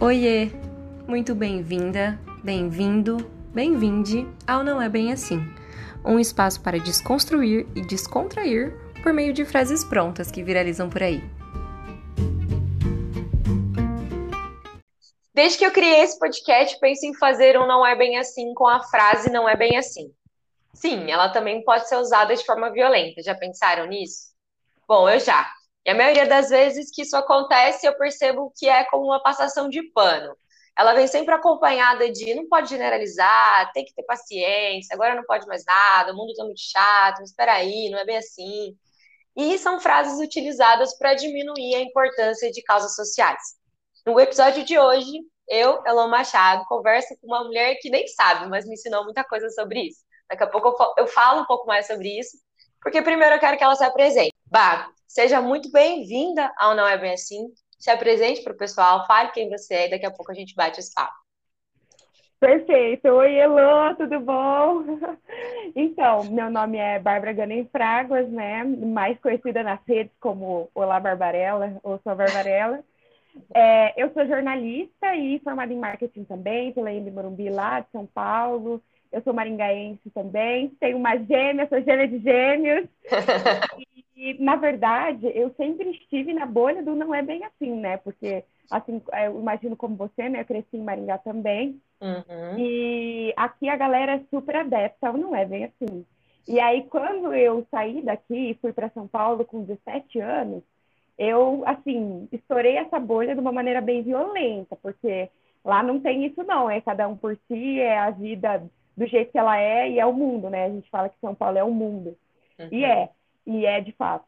Oiê! Muito bem-vinda, bem-vindo, bem-vinde ao Não É Bem Assim um espaço para desconstruir e descontrair por meio de frases prontas que viralizam por aí. Desde que eu criei esse podcast, penso em fazer um Não É Bem Assim com a frase Não É Bem Assim. Sim, ela também pode ser usada de forma violenta. Já pensaram nisso? Bom, eu já. E a maioria das vezes que isso acontece, eu percebo que é como uma passação de pano. Ela vem sempre acompanhada de não pode generalizar, tem que ter paciência, agora não pode mais nada, o mundo está muito chato, espera aí, não é bem assim. E são frases utilizadas para diminuir a importância de causas sociais. No episódio de hoje, eu, Elon Machado, converso com uma mulher que nem sabe, mas me ensinou muita coisa sobre isso. Daqui a pouco eu falo um pouco mais sobre isso, porque primeiro eu quero que ela se apresente. Bah, seja muito bem-vinda ao Não É Bem Assim. Se apresente para o pessoal, fale quem você é e daqui a pouco a gente bate esse papo. Perfeito. Oi, Elô, tudo bom? Então, meu nome é Bárbara Ganem Fraguas, né? Mais conhecida nas redes como Olá Barbarella ou Sou Barbarella. É, eu sou jornalista e formada em marketing também, pela Embi Morumbi lá de São Paulo. Eu sou maringaense também, tenho uma gêmea, sou gêmea de gêmeos. e, na verdade, eu sempre estive na bolha do não é bem assim, né? Porque, assim, eu imagino como você, né? Eu cresci em Maringá também. Uhum. E aqui a galera é super adepta, não é bem assim. E aí, quando eu saí daqui e fui para São Paulo com 17 anos, eu, assim, estourei essa bolha de uma maneira bem violenta, porque lá não tem isso não, é cada um por si, é a vida do jeito que ela é e é o mundo, né? A gente fala que São Paulo é o mundo. Uhum. E é, e é de fato.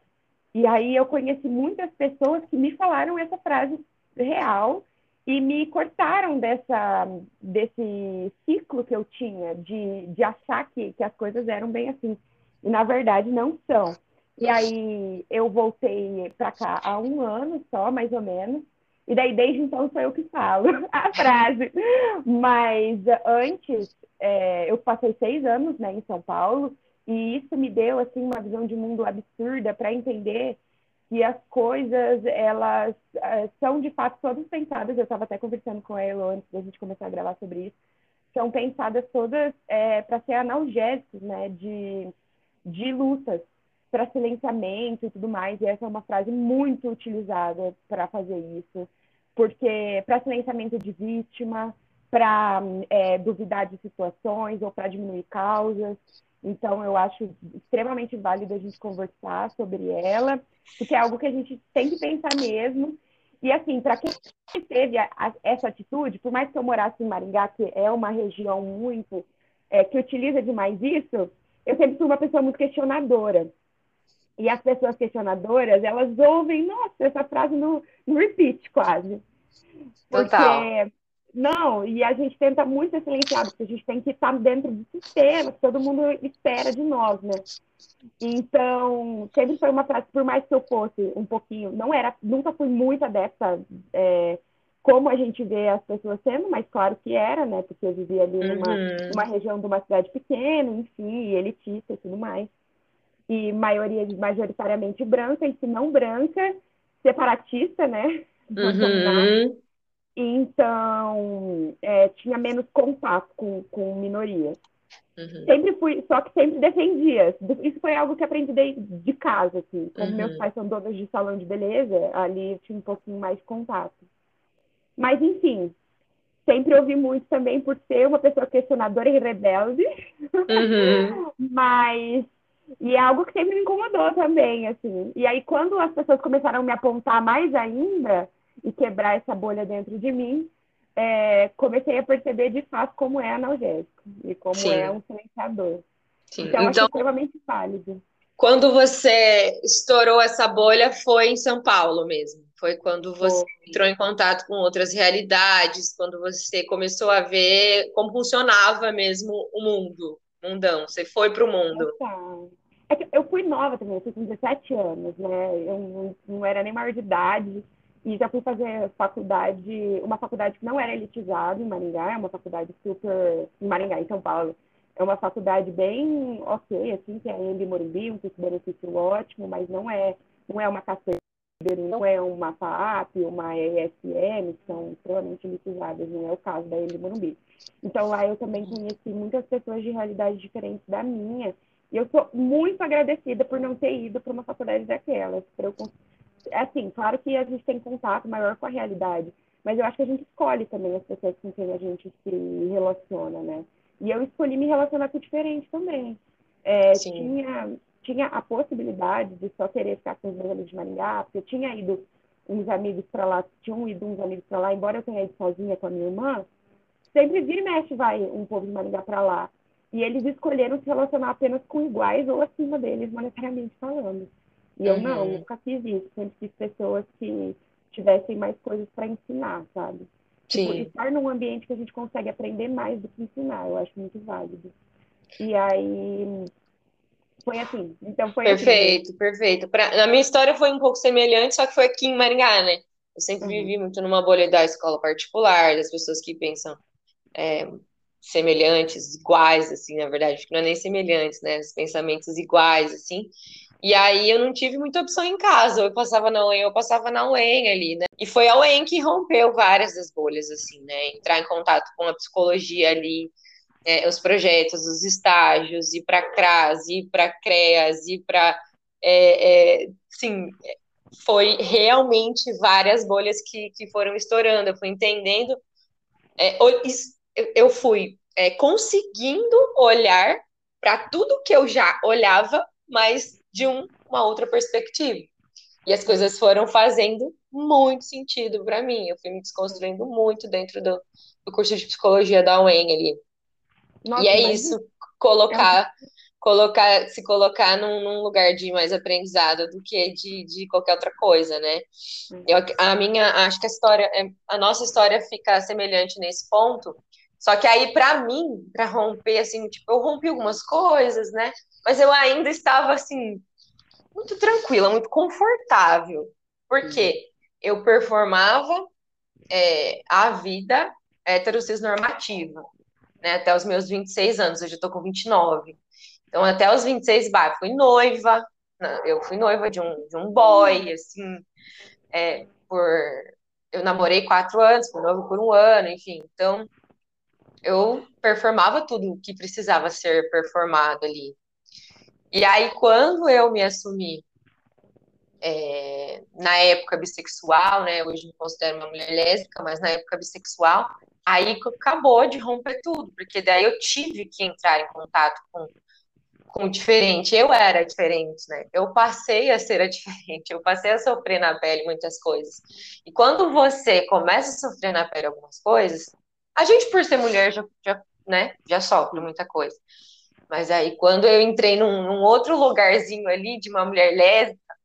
E aí eu conheci muitas pessoas que me falaram essa frase real e me cortaram dessa, desse ciclo que eu tinha de, de achar que, que as coisas eram bem assim. E na verdade não são. E aí eu voltei para cá há um ano só, mais ou menos. E daí, desde então, sou eu que falo a frase. Mas antes, é, eu passei seis anos né, em São Paulo e isso me deu assim uma visão de mundo absurda para entender que as coisas elas é, são de fato todas pensadas. Eu estava até conversando com ela antes da gente começar a gravar sobre isso. São pensadas todas é, para ser analgésicos, né, de, de lutas, para silenciamento e tudo mais. E essa é uma frase muito utilizada para fazer isso, porque para silenciamento de vítima, para é, duvidar de situações ou para diminuir causas. Então, eu acho extremamente válido a gente conversar sobre ela, porque é algo que a gente tem que pensar mesmo. E, assim, para quem teve a, a, essa atitude, por mais que eu morasse em Maringá, que é uma região muito é, que utiliza demais isso, eu sempre fui uma pessoa muito questionadora. E as pessoas questionadoras, elas ouvem, nossa, essa frase no, no repeat quase. Porque Total. Não, e a gente tenta muito ser silenciado, porque a gente tem que estar dentro do sistema, que todo mundo espera de nós, né? Então, sempre foi uma frase, por mais que eu fosse um pouquinho, não era, nunca fui muito adepta é, como a gente vê as pessoas sendo, mas claro que era, né? Porque eu vivia ali numa, uhum. numa região de uma cidade pequena, enfim, elitista e tudo mais. E maioria majoritariamente branca, e se não branca, separatista, né? Uhum. Então, é, tinha menos contato com, com minorias. Uhum. Sempre fui, só que sempre defendia. Isso foi algo que aprendi de, de casa, assim. Como uhum. meus pais são donos de salão de beleza, ali eu tinha um pouquinho mais de contato. Mas, enfim, sempre ouvi muito também por ser uma pessoa questionadora e rebelde. Uhum. Mas e é algo que sempre me incomodou também, assim. E aí, quando as pessoas começaram a me apontar mais ainda, e quebrar essa bolha dentro de mim, é, comecei a perceber de fato como é analgésico e como Sim. é um silenciador. Sim. Então, então, extremamente válido. Quando você estourou essa bolha, foi em São Paulo mesmo? Foi quando você foi. entrou em contato com outras realidades, quando você começou a ver como funcionava mesmo o mundo, mundão. Você foi para o mundo. É que eu fui nova também, eu fui com 17 anos, né? Eu não, não era nem maior de idade. E já fui fazer faculdade, uma faculdade que não era elitizada em Maringá, é uma faculdade super. em Maringá, em São Paulo. É uma faculdade bem ok, assim, que é Embi Morumbi, um custo-benefício ótimo, mas não é, não é uma caçamba não é uma FAAP, uma ESM, que são extremamente elitizadas, não é o caso da Emily Morumbi. Então lá eu também conheci muitas pessoas de realidades diferentes da minha, e eu sou muito agradecida por não ter ido para uma faculdade daquelas. Eu, assim, claro que a gente tem contato maior com a realidade, mas eu acho que a gente escolhe também as pessoas com quem a gente se relaciona, né? E eu escolhi me relacionar com o diferente também. É, tinha, tinha a possibilidade de só querer ficar com os meus amigos de Maringá, porque eu tinha ido uns amigos para lá, tinham ido uns amigos para lá, embora eu tenha ido sozinha com a minha irmã, sempre vira e mexe vai um povo de Maringá para lá. E eles escolheram se relacionar apenas com iguais ou acima deles, monetariamente falando. E eu uhum. não, nunca fiz isso. Sempre fiz pessoas que tivessem mais coisas para ensinar, sabe? Tipo, estar num ambiente que a gente consegue aprender mais do que ensinar, eu acho muito válido. E aí foi assim. Então foi Perfeito, assim. perfeito. Pra, a minha história foi um pouco semelhante, só que foi aqui em Maringá, né? Eu sempre uhum. vivi muito numa bolha da escola particular, das pessoas que pensam é, semelhantes, iguais, assim, na verdade, não é nem semelhantes, né? Os pensamentos iguais, assim. E aí eu não tive muita opção em casa, eu passava na UEM, eu passava na UEM ali, né? E foi a UEM que rompeu várias das bolhas, assim, né? Entrar em contato com a psicologia ali, é, os projetos, os estágios, ir para CRAS, ir para CREAS, ir para. É, é, sim, foi realmente várias bolhas que, que foram estourando. Eu fui entendendo, é, eu fui é, conseguindo olhar para tudo que eu já olhava, mas de um, uma outra perspectiva. E as coisas foram fazendo muito sentido para mim. Eu fui me desconstruindo muito dentro do, do curso de psicologia da UEM ali. Nossa, e é isso, colocar, é... colocar, se colocar num, num, lugar de mais aprendizado do que de, de qualquer outra coisa, né? Eu, a minha, acho que a história, é, a nossa história fica semelhante nesse ponto. Só que aí, para mim, para romper, assim, tipo, eu rompi algumas coisas, né? Mas eu ainda estava, assim, muito tranquila, muito confortável. Porque uhum. eu performava é, a vida heterossexual normativa né, até os meus 26 anos, hoje eu tô com 29. Então, até os 26, bah, fui noiva, né, eu fui noiva de um, de um boy, assim, é, por... Eu namorei quatro anos, fui noiva por um ano, enfim. Então, eu performava tudo o que precisava ser performado ali. E aí, quando eu me assumi é, na época bissexual, né? Hoje me considero uma mulher lésbica, mas na época bissexual, Aí acabou de romper tudo, porque daí eu tive que entrar em contato com, com o diferente. Eu era diferente, né? Eu passei a ser a diferente, eu passei a sofrer na pele muitas coisas. E quando você começa a sofrer na pele algumas coisas, a gente, por ser mulher, já, já, né, já sofre muita coisa. Mas aí, quando eu entrei num, num outro lugarzinho ali de uma mulher lésbica,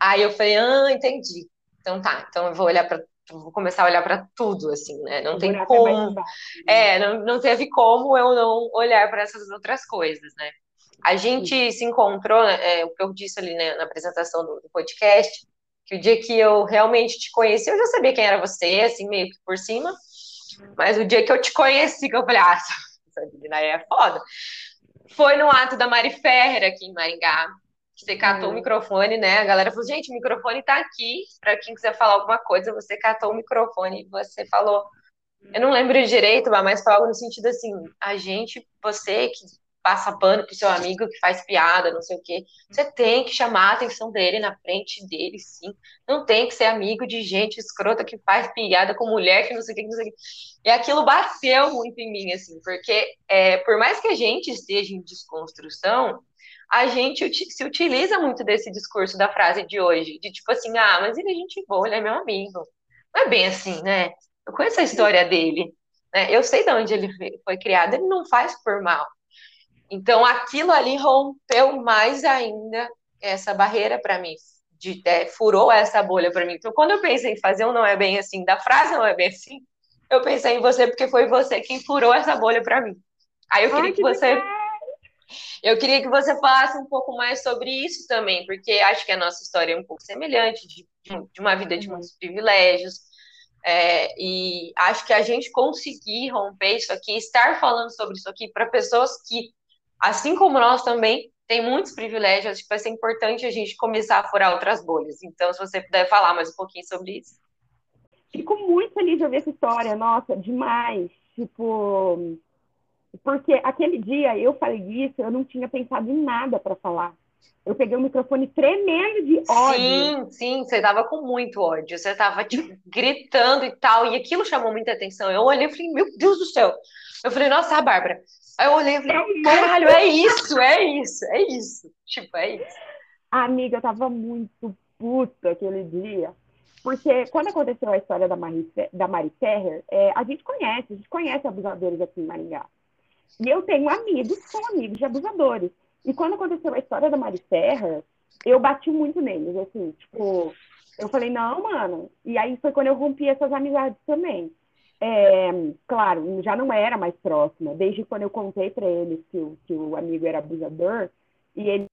aí eu falei, ah, entendi. Então tá, então eu vou olhar para vou começar a olhar para tudo, assim, né? Não tem como. É, não, não teve como eu não olhar para essas outras coisas, né? A gente se encontrou, é, o que eu disse ali né, na apresentação do, do, podcast, que o dia que eu realmente te conheci, eu já sabia quem era você, assim, meio que por cima, mas o dia que eu te conheci, que eu falei, ah, essa menina aí é foda, foi no ato da Mari Ferrer aqui em Maringá, você catou o microfone, né? A galera falou, gente, o microfone tá aqui. Para quem quiser falar alguma coisa, você catou o microfone e você falou. Eu não lembro direito, mas foi algo no sentido assim: a gente, você que passa pano pro seu amigo que faz piada, não sei o quê, você tem que chamar a atenção dele na frente dele, sim. Não tem que ser amigo de gente escrota que faz piada com mulher que não sei o que, não sei o que. E aquilo bateu muito em mim, assim, porque é, por mais que a gente esteja em desconstrução, a gente se utiliza muito desse discurso da frase de hoje, de tipo assim, ah, mas ele é gente boa, ele é meu amigo. Não é bem assim, né? Eu conheço a história dele, né? Eu sei de onde ele foi criado, ele não faz por mal. Então, aquilo ali rompeu mais ainda essa barreira para mim, de, é, furou essa bolha para mim. Então, quando eu pensei em fazer um não é bem assim, da frase não é bem assim, eu pensei em você porque foi você quem furou essa bolha para mim. Aí eu queria Ai, que, que você eu queria que você falasse um pouco mais sobre isso também, porque acho que a nossa história é um pouco semelhante, de, de uma vida de uhum. muitos privilégios, é, e acho que a gente conseguir romper isso aqui, estar falando sobre isso aqui para pessoas que, assim como nós também, tem muitos privilégios, acho que vai ser importante a gente começar a furar outras bolhas. Então, se você puder falar mais um pouquinho sobre isso. Fico muito feliz de ouvir essa história, nossa, demais. Tipo, porque aquele dia eu falei isso, eu não tinha pensado em nada para falar. Eu peguei o microfone tremendo de ódio. Sim, sim, você tava com muito ódio. Você tava, tipo, gritando e tal. E aquilo chamou muita atenção. Eu olhei e falei, meu Deus do céu. Eu falei, nossa, a Bárbara. Aí eu olhei e falei, caralho, é isso, é isso, é isso. Tipo, é isso. Amiga, eu tava muito puta aquele dia. Porque quando aconteceu a história da Mari, da Mari Ferrer, é, a gente conhece, a gente conhece abusadores aqui em Maringá. E eu tenho amigos que são amigos de abusadores. E quando aconteceu a história da Mari Ferrer, eu bati muito neles, assim, tipo, eu falei, não, mano. E aí foi quando eu rompi essas amizades também. É, claro, já não era mais próxima, desde quando eu contei para eles que o, que o amigo era abusador, e ele,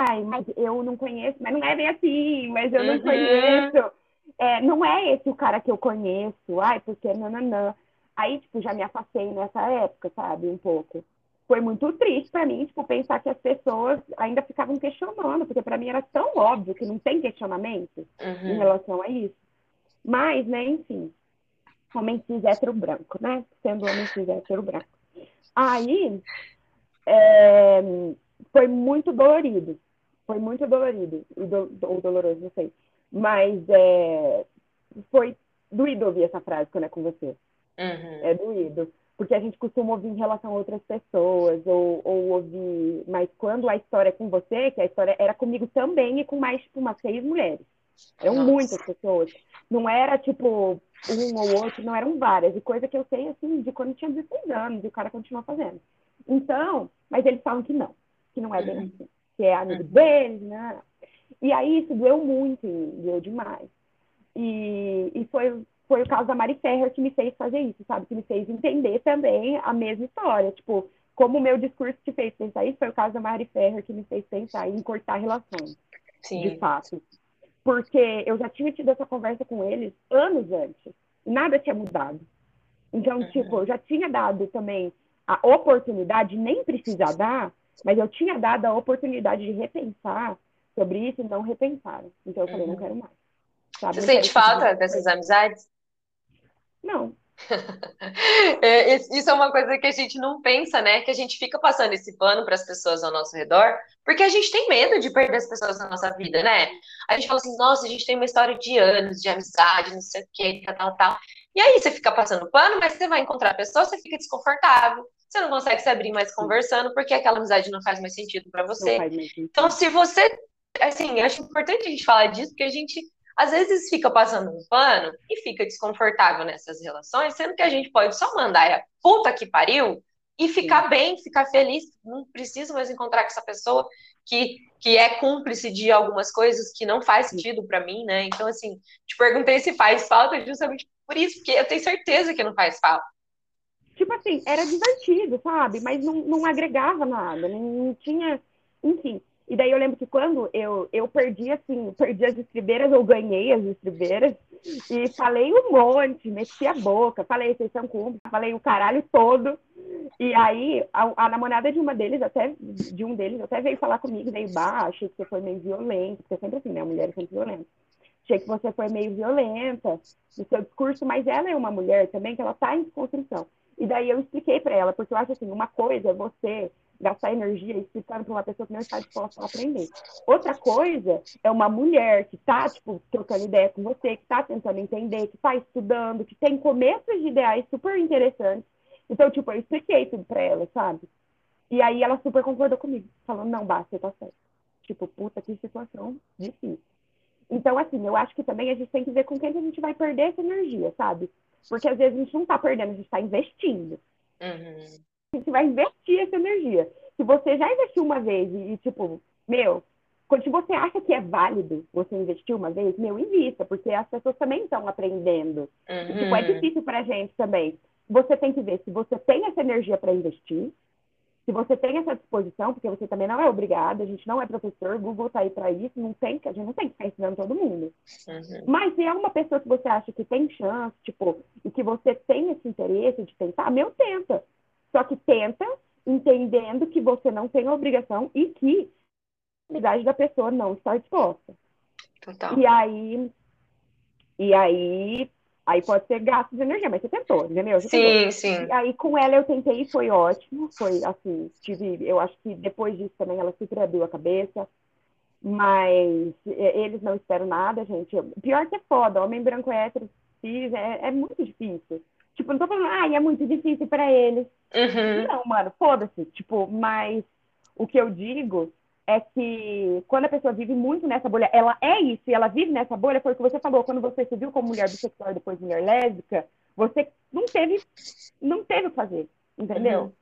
ai, mas eu não conheço, mas não é bem assim, mas eu não uhum. conheço. É, não é esse o cara que eu conheço, ai, porque nananã. Aí, tipo, já me afastei nessa época, sabe, um pouco foi muito triste para mim, tipo, pensar que as pessoas ainda ficavam questionando, porque para mim era tão óbvio que não tem questionamento uhum. em relação a isso. Mas, né, enfim, homem cis hétero branco, né? Sendo homem cis hétero branco. Aí, é, foi muito dolorido. Foi muito dolorido. Do, ou doloroso, não sei. Mas é, foi doído ouvir essa frase quando é com você. Uhum. É doído porque a gente costuma ouvir em relação a outras pessoas, ou, ou ouvir, mas quando a história é com você, que a história era comigo também e com mais, tipo, umas seis mulheres. Eram Nossa. muitas pessoas. Não era, tipo, um ou outro, não eram várias. E coisa que eu sei, assim, de quando tinha 16 anos, e o cara continua fazendo. Então, mas eles falam que não, que não é bem uhum. assim, que é amigo deles, né? E aí isso doeu muito em mim, doeu demais. E, e foi foi o caso da Mari Ferrer que me fez fazer isso, sabe? Que me fez entender também a mesma história. Tipo, como o meu discurso te fez pensar isso, foi o caso da Mari Ferrer que me fez pensar em cortar relações. Sim. De fato. Porque eu já tinha tido essa conversa com eles anos antes. E nada tinha mudado. Então, uhum. tipo, eu já tinha dado também a oportunidade, nem precisar dar, mas eu tinha dado a oportunidade de repensar sobre isso e não repensaram. Então eu falei, uhum. não quero mais. Sabe? Você sente falta dessas amizades? Não. é, isso é uma coisa que a gente não pensa, né? Que a gente fica passando esse pano para as pessoas ao nosso redor, porque a gente tem medo de perder as pessoas na nossa vida, né? A gente fala assim, nossa, a gente tem uma história de anos de amizade, não sei o que, tal, tal, tal. E aí você fica passando pano, mas você vai encontrar a pessoa, você fica desconfortável, você não consegue se abrir mais conversando, porque aquela amizade não faz mais sentido para você. Então, se você, assim, acho importante a gente falar disso, porque a gente às vezes fica passando um pano e fica desconfortável nessas relações, sendo que a gente pode só mandar a puta que pariu e ficar Sim. bem, ficar feliz, não preciso mais encontrar com essa pessoa que, que é cúmplice de algumas coisas que não faz sentido para mim, né? Então, assim, te perguntei se faz falta justamente por isso, porque eu tenho certeza que não faz falta. Tipo assim, era divertido, sabe? Mas não, não agregava nada, não tinha. Enfim, e daí eu lembro que quando eu, eu perdi, assim, perdi as estribeiras, ou ganhei as estribeiras, e falei um monte, mexi a boca, falei, vocês são cúmplices, falei o caralho todo. E aí, a, a, namorada de uma deles, até, de um deles, até veio falar comigo, veio baixo, que você foi meio violento, porque sempre assim, né? Mulher é sempre violenta. Achei que você foi meio violenta no seu discurso, mas ela é uma mulher também que ela tá em desconstrução. E daí eu expliquei para ela, porque eu acho assim, uma coisa é você gastar energia explicando para uma pessoa que não está disposta a aprender. Outra coisa é uma mulher que está, tipo, trocando ideia com você, que está tentando entender, que está estudando, que tem começos de ideais super interessantes. Então, tipo, eu expliquei tudo para ela, sabe? E aí ela super concordou comigo, falando, não, basta, você tá certo. Tipo, puta, que situação difícil. Então, assim, eu acho que também a gente tem que ver com quem que a gente vai perder essa energia, sabe? Porque às vezes a gente não tá perdendo, a gente tá investindo. Uhum a gente vai investir essa energia. Se você já investiu uma vez e, tipo, meu, quando você acha que é válido você investir uma vez, meu, invista, porque as pessoas também estão aprendendo. Uhum. E, tipo, é difícil pra gente também. Você tem que ver se você tem essa energia para investir, se você tem essa disposição, porque você também não é obrigado, a gente não é professor, Google está aí para isso, não tem, a gente não tem que ficar ensinando todo mundo. Uhum. Mas se é uma pessoa que você acha que tem chance, tipo, e que você tem esse interesse de tentar, meu, tenta. Só que tenta entendendo que você não tem obrigação e que a habilidade da pessoa não está disposta. Total. E aí, e aí, aí pode ser gasto de energia, mas você tentou, entendeu? Você Sim, tentou. sim. E aí com ela eu tentei e foi ótimo, foi assim, tive, eu acho que depois disso também ela super abriu a cabeça, mas eles não esperam nada, gente. Pior que é foda, homem branco hétero, cis, é, é muito difícil. Tipo, não tô falando, ai, é muito difícil para eles. Uhum. Não, mano, foda-se. Tipo, mas o que eu digo é que quando a pessoa vive muito nessa bolha, ela é isso e ela vive nessa bolha, foi o que você falou, quando você se viu como mulher bissexual e depois mulher lésbica, você não teve, não teve o que fazer, entendeu? Uhum.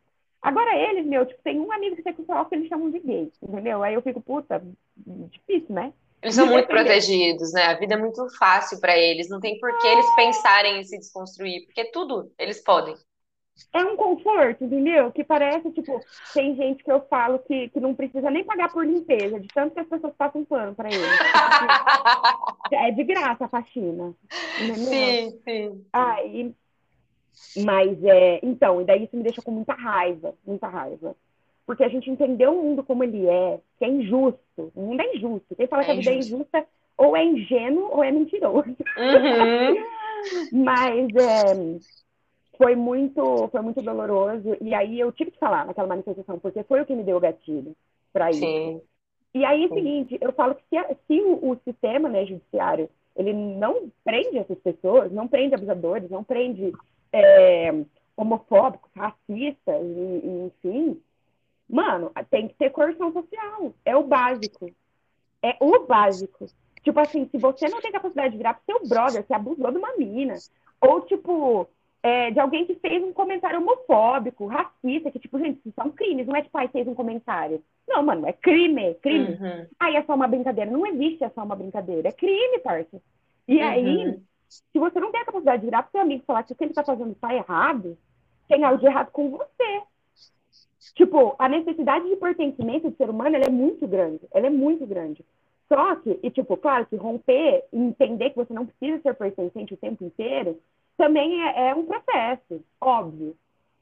Agora eles, meu, tipo, tem um amigo bissexual que eles chamam de gay, entendeu? Aí eu fico, puta, difícil, né? Eles são muito protegidos, né? A vida é muito fácil para eles. Não tem por que eles pensarem em se desconstruir, porque tudo eles podem. É um conforto, entendeu? Que parece, tipo, tem gente que eu falo que, que não precisa nem pagar por limpeza, de tanto que as pessoas passam pano pra eles. É de graça a faxina, entendeu? Sim, sim. Aí, mas é, então, e daí isso me deixa com muita raiva, muita raiva. Porque a gente entendeu o mundo como ele é, que é injusto. O mundo é injusto. Quem fala É que a vida é injusto. injusta ou é ingênuo ou é mentiroso. Uhum. Mas é, foi muito, foi muito doloroso. E aí eu tive que falar naquela manifestação, porque foi o que me deu o gatilho para isso. Sim. E aí é o seguinte, eu falo que se, se o, o sistema né, judiciário ele não prende essas pessoas, não prende abusadores, não prende é, homofóbicos, racistas, enfim, mano, tem que ter coerção social. É o básico. É o básico. Tipo assim, se você não tem capacidade de virar pro seu brother, que abusou de uma mina, ou tipo, é, de alguém que fez um comentário homofóbico, racista, que tipo, gente, isso são crimes, não é tipo, ai, fez um comentário. Não, mano, é crime, crime. Uhum. Aí é só uma brincadeira. Não existe é só uma brincadeira. É crime, parça. E aí, Uhum. se você não tem a capacidade de virar pro seu amigo e falar que o que ele tá fazendo tá errado, tem algo de errado com você. Tipo, a necessidade de pertencimento do ser humano, é muito grande. Ela é muito grande. Só que, e tipo, claro que romper e entender que você não precisa ser pertencente o tempo inteiro, também é, é um processo, óbvio.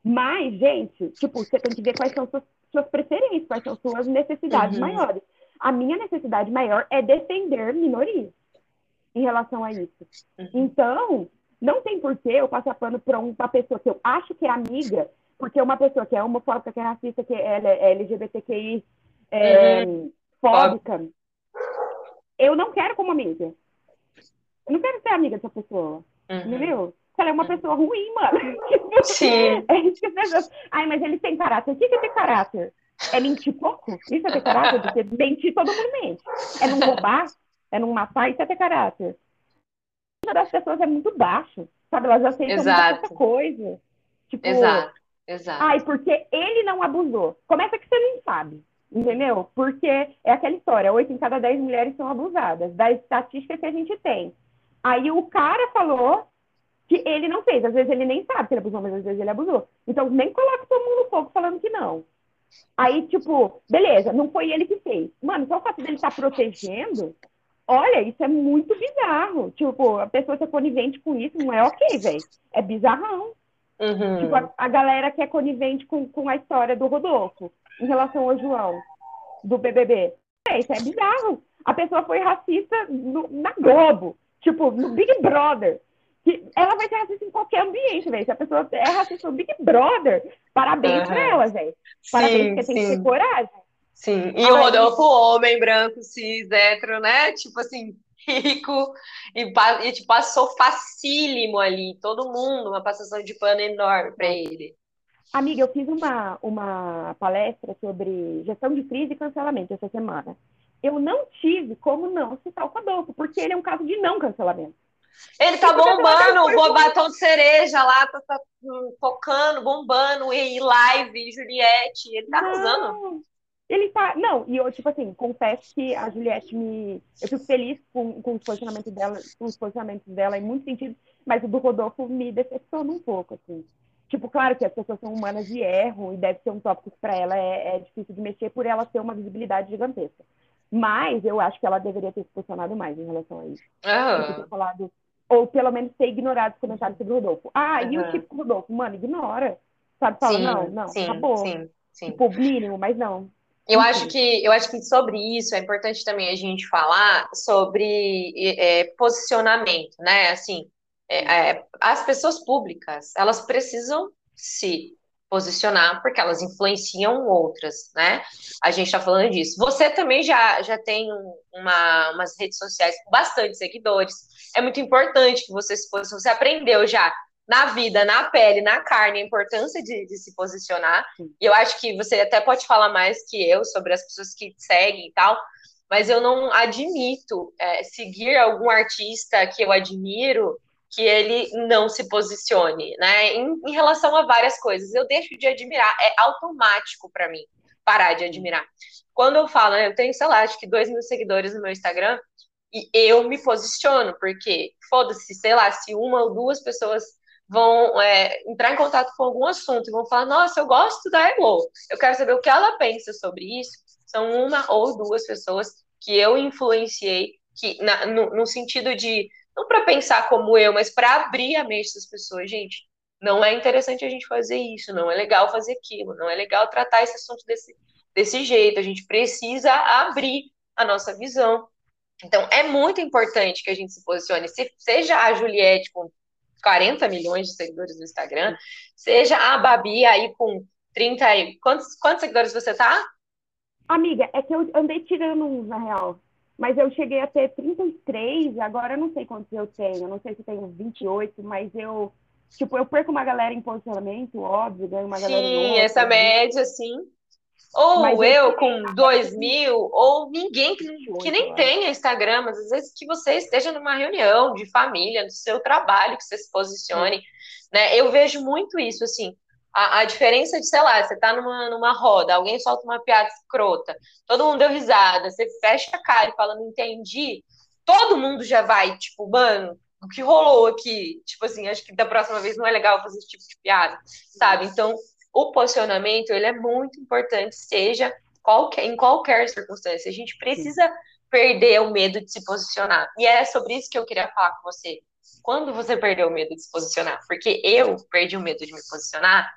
Mas, gente, tipo, você tem que ver quais são suas, suas preferências, quais são suas necessidades Uhum. maiores. A minha necessidade maior é defender minorias em relação a isso. Uhum. Então, não tem porquê eu passar pano para uma pessoa que eu acho que é amiga, porque uma pessoa que é homofóbica, que é racista, que é LGBTQI, é, fóbica, eu não quero como amiga. Eu não quero ser amiga dessa pessoa, Uhum. entendeu? Ela é uma Uhum. pessoa ruim, mano. Sim. é isso que as pessoas... Ai, mas eles têm caráter. O que é ter caráter? É mentir pouco? Isso é ter caráter? Porque mentir todo mundo mente. É não roubar? É não matar? Isso é ter caráter. A das pessoas é muito baixo, sabe? Elas aceitam Exato. muita coisa. Tipo, Exato. Exato. ai, porque ele não abusou. Começa que você não sabe, entendeu? Porque é aquela história, oito em cada dez mulheres são abusadas, da estatística que a gente tem. Aí o cara falou que ele não fez. Às vezes ele nem sabe que ele abusou, mas às vezes ele abusou. Então nem coloca todo mundo no fogo falando que não. Aí, tipo, beleza, não foi ele que fez. Mano, só o fato dele estar protegendo, olha, isso é muito bizarro. Tipo, a pessoa ser conivente com isso não é ok, velho. É bizarrão. Uhum. Tipo, a, a galera que é conivente com, com a história do Rodolfo em relação ao João, do BBB. É, isso é bizarro. A pessoa foi racista no- na Globo, tipo, no Big Brother. Que ela vai ser racista em qualquer ambiente, velho. Se a pessoa é racista no Big Brother, parabéns Aham. pra ela, velho. Parabéns, Sim, porque tem que sim. ter coragem. Sim, e o Rodolfo, homem, branco, cis, hétero, né? Tipo assim, rico, e, e tipo, passou facílimo ali, todo mundo, uma passação de pano enorme pra ele. Amiga, eu fiz uma, uma palestra sobre gestão de crise e cancelamento essa semana. Eu não tive como não citar o Rodolfo, porque ele é um caso de não cancelamento. Ele tá bombando, o batom de cereja lá, tá, tá hum, tocando, bombando, e live, Juliette, ele tá arrasando. Ele tá. Não, e eu, tipo assim, confesso que a Juliette me. Eu fico feliz com, com os posicionamentos dela, com os posicionamentos dela em muitos sentidos, mas o do Rodolfo me decepciona um pouco, assim. Tipo, claro que as pessoas são humanas e erram, e deve ser um tópico que para ela é, é difícil de mexer por ela ter uma visibilidade gigantesca. Mas eu acho que ela deveria ter se posicionado mais em relação a isso. Ter Aham. falado, ou pelo menos ter ignorado os comentários sobre o Rodolfo. Ah, e o tipo Rodolfo? Mano, ignora. Sabe? Fala, Sim, não, não, sim, acabou. sim, Sim. Tipo, mínimo, mas não. Eu acho que eu acho que sobre isso é importante também a gente falar sobre é, posicionamento, né? Assim, é, é, as pessoas públicas elas precisam se posicionar porque elas influenciam outras, né? A gente está falando disso. Você também já, já tem uma, umas redes sociais com bastante seguidores. É muito importante que você se posicione. Você aprendeu já na vida, na pele, na carne, a importância de, de se posicionar. E eu acho que você até pode falar mais que eu sobre as pessoas que seguem e tal, mas eu não admito é, seguir algum artista que eu admiro que ele não se posicione, né? Em, em relação a várias coisas, eu deixo de admirar, é automático para mim parar de admirar. Quando eu falo, né, eu tenho, sei lá, acho que dois mil seguidores no meu Instagram, e eu me posiciono, porque foda-se, sei lá, se uma ou duas pessoas vão é, entrar em contato com algum assunto e vão falar, nossa, eu gosto da Elo, eu quero saber o que ela pensa sobre isso. São uma ou duas pessoas que eu influenciei, que na, no, no sentido de, não para pensar como eu, mas para abrir a mente das pessoas, gente, não é interessante a gente fazer isso, não é legal fazer aquilo, não é legal tratar esse assunto desse, desse jeito, a gente precisa abrir a nossa visão. Então, é muito importante que a gente se posicione, se, seja a Juliette com 40 milhões de seguidores no Instagram, seja a Babi aí com 30 aí. Quantos, quantos seguidores você tá? Amiga, é que eu andei tirando uns, na real. Mas eu cheguei a ter 33, agora eu não sei quantos eu tenho. Eu não sei se tenho 28, mas eu. Tipo, eu perco uma galera em posicionamento, óbvio, ganho uma galera. Sim, essa né? média, sim. Ou mas eu com dois mil, ou ninguém que, que nem tenha Instagram, mas às vezes que você esteja numa reunião de família, no seu trabalho, que você se posicione, né? Eu vejo muito isso, assim, a, a, diferença de, sei lá, você tá numa, numa roda, alguém solta uma piada escrota, todo mundo deu risada, você fecha a cara e fala, não entendi, todo mundo já vai, tipo, mano, o que rolou aqui? Tipo assim, acho que da próxima vez não é legal fazer esse tipo de piada, sabe? Então, o posicionamento ele é muito importante, seja qualquer, em qualquer circunstância. A gente precisa perder o medo de se posicionar. E é sobre isso que eu queria falar com você. Quando você perdeu o medo de se posicionar? Porque eu perdi o medo de me posicionar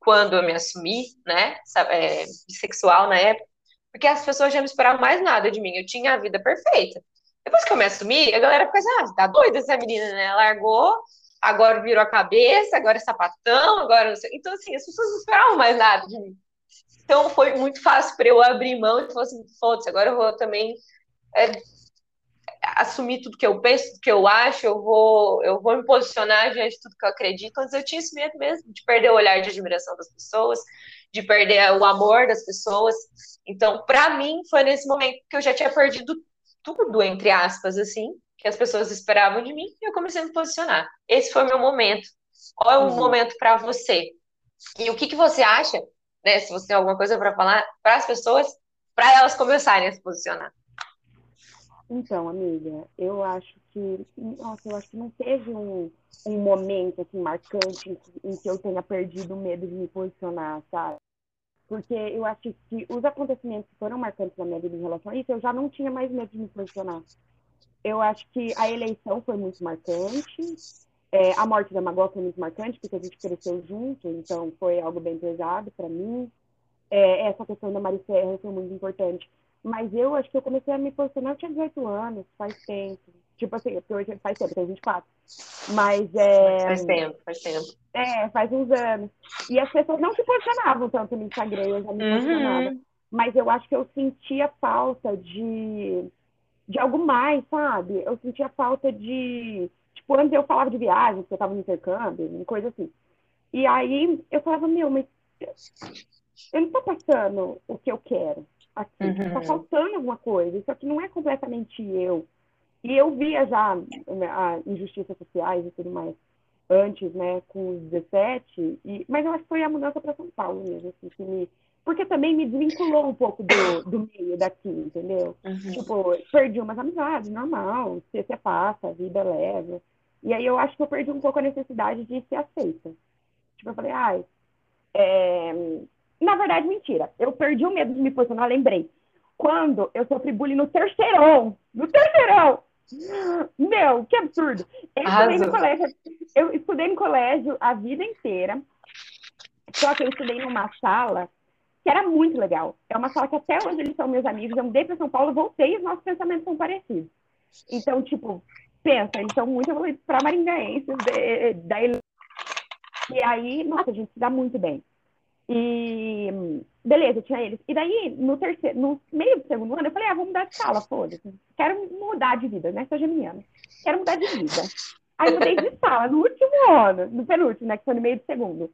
quando eu me assumi, né, é, bissexual na época, porque as pessoas já não esperavam mais nada de mim. Eu tinha a vida perfeita. Depois que eu me assumi, a galera fica assim, ah, tá doida essa menina, né? Largou agora virou a cabeça, agora é sapatão, agora. Então, assim, as pessoas não esperavam mais nada de mim. Então, foi muito fácil para eu abrir mão e falar assim: foda-se, agora eu vou também é, assumir tudo que eu penso, tudo que eu acho, eu vou, eu vou me posicionar diante de tudo que eu acredito. Antes eu tinha esse medo mesmo de perder o olhar de admiração das pessoas, de perder o amor das pessoas. Então, para mim, foi nesse momento que eu já tinha perdido tudo, entre aspas, assim, que as pessoas esperavam de mim e eu comecei a me posicionar. Esse foi o meu momento. Qual é o uhum. momento para você? E o que, que você acha, né, se você tem alguma coisa para falar para as pessoas, para elas começarem a se posicionar? Então, amiga, eu acho que, nossa, eu acho que não teve um, um momento assim marcante em que, em que eu tenha perdido o medo de me posicionar, sabe? Porque eu acho que os acontecimentos que foram marcantes na minha vida em relação a isso, eu já não tinha mais medo de me posicionar eu acho que a eleição foi muito marcante. É, a morte da Magó foi muito marcante, porque a gente cresceu junto, então foi algo bem pesado para mim. É, essa questão da Mariferra foi muito importante. Mas eu acho que eu comecei a me posicionar, eu tinha 18 anos, faz tempo. Tipo assim, porque hoje faz tempo, tem 24. Mas é. Faz tempo, faz tempo. É, faz uns anos. E as pessoas não se posicionavam tanto no Instagram, eu já me uhum. posicionava. Mas eu acho que eu sentia falta de de algo mais, sabe? Eu sentia falta de. Tipo, antes eu falava de viagem, porque eu tava no intercâmbio, coisa assim. E aí eu falava, meu, mas eu não tô passando o que eu quero aqui. Uhum. Tá faltando alguma coisa. Isso aqui não é completamente eu. E eu via já né, a injustiças sociais e tudo mais antes, né, com os 17, e, mas eu acho que foi a mudança para São Paulo mesmo, assim, que me, porque também me desvinculou um pouco do, do meio daqui, entendeu? Uhum. Tipo, perdi umas amizades, normal, você se passa, a vida é leva. E aí eu acho que eu perdi um pouco a necessidade de ser aceita. Tipo, eu falei, ai, é... na verdade, mentira. Eu perdi o medo de me posicionar, lembrei. Quando eu sofri bullying no terceirão, no terceirão! Meu, que absurdo! Eu estudei, no colégio, eu estudei no colégio a vida inteira, só que eu estudei numa sala que era muito legal. É uma sala que até hoje eles são meus amigos. Eu mudei para São Paulo, voltei e os nossos pensamentos são parecidos. Então, tipo, pensa, eles são muito evoluídos para maringaenses da E aí, nossa, a gente se dá muito bem. E beleza, tinha eles. E daí, no terceiro, no meio do segundo ano, eu falei, ah, vou mudar de sala, foda-se. Quero mudar de vida, né? Sou geminiana. Quero mudar de vida. Aí mudei de sala, no último ano, no penúltimo, né? Que foi no meio do segundo.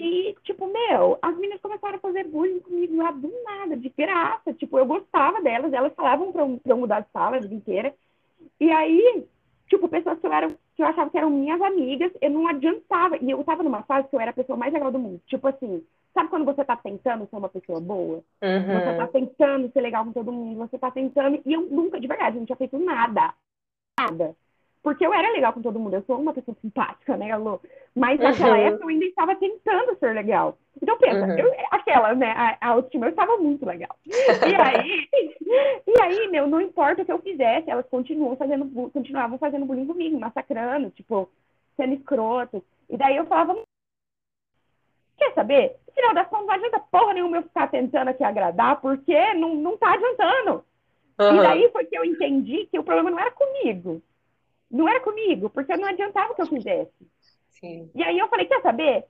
E, tipo, meu, as meninas começaram a fazer bullying comigo lá do nada, de graça. Tipo, eu gostava delas, elas falavam pra eu, pra eu mudar de sala a vida inteira. E aí, tipo, pessoas que eu, era, que eu achava que eram minhas amigas, eu não adiantava. E eu tava numa fase que eu era a pessoa mais legal do mundo. Tipo assim, sabe quando você tá tentando ser uma pessoa boa? Uhum. Você tá tentando ser legal com todo mundo, você tá tentando. E eu nunca, de verdade, não tinha feito nada. Nada. Porque eu era legal com todo mundo, eu sou uma pessoa simpática, né, Lu? Mas naquela uhum. época eu ainda estava tentando ser legal. Então pensa, uhum. eu, aquela, né, a, a autoestima, eu estava muito legal. E aí, e aí, meu, não importa o que eu fizesse, elas continuam fazendo, continuavam fazendo bullying comigo, massacrando, tipo, sendo escrotas. E daí eu falava, quer saber? No final das contas, não adianta porra nenhuma eu ficar tentando aqui agradar, porque não, não tá adiantando. Uhum. E daí foi que eu entendi que o problema não era comigo não era comigo, porque não adiantava que eu fizesse. Sim. E aí eu falei, quer saber?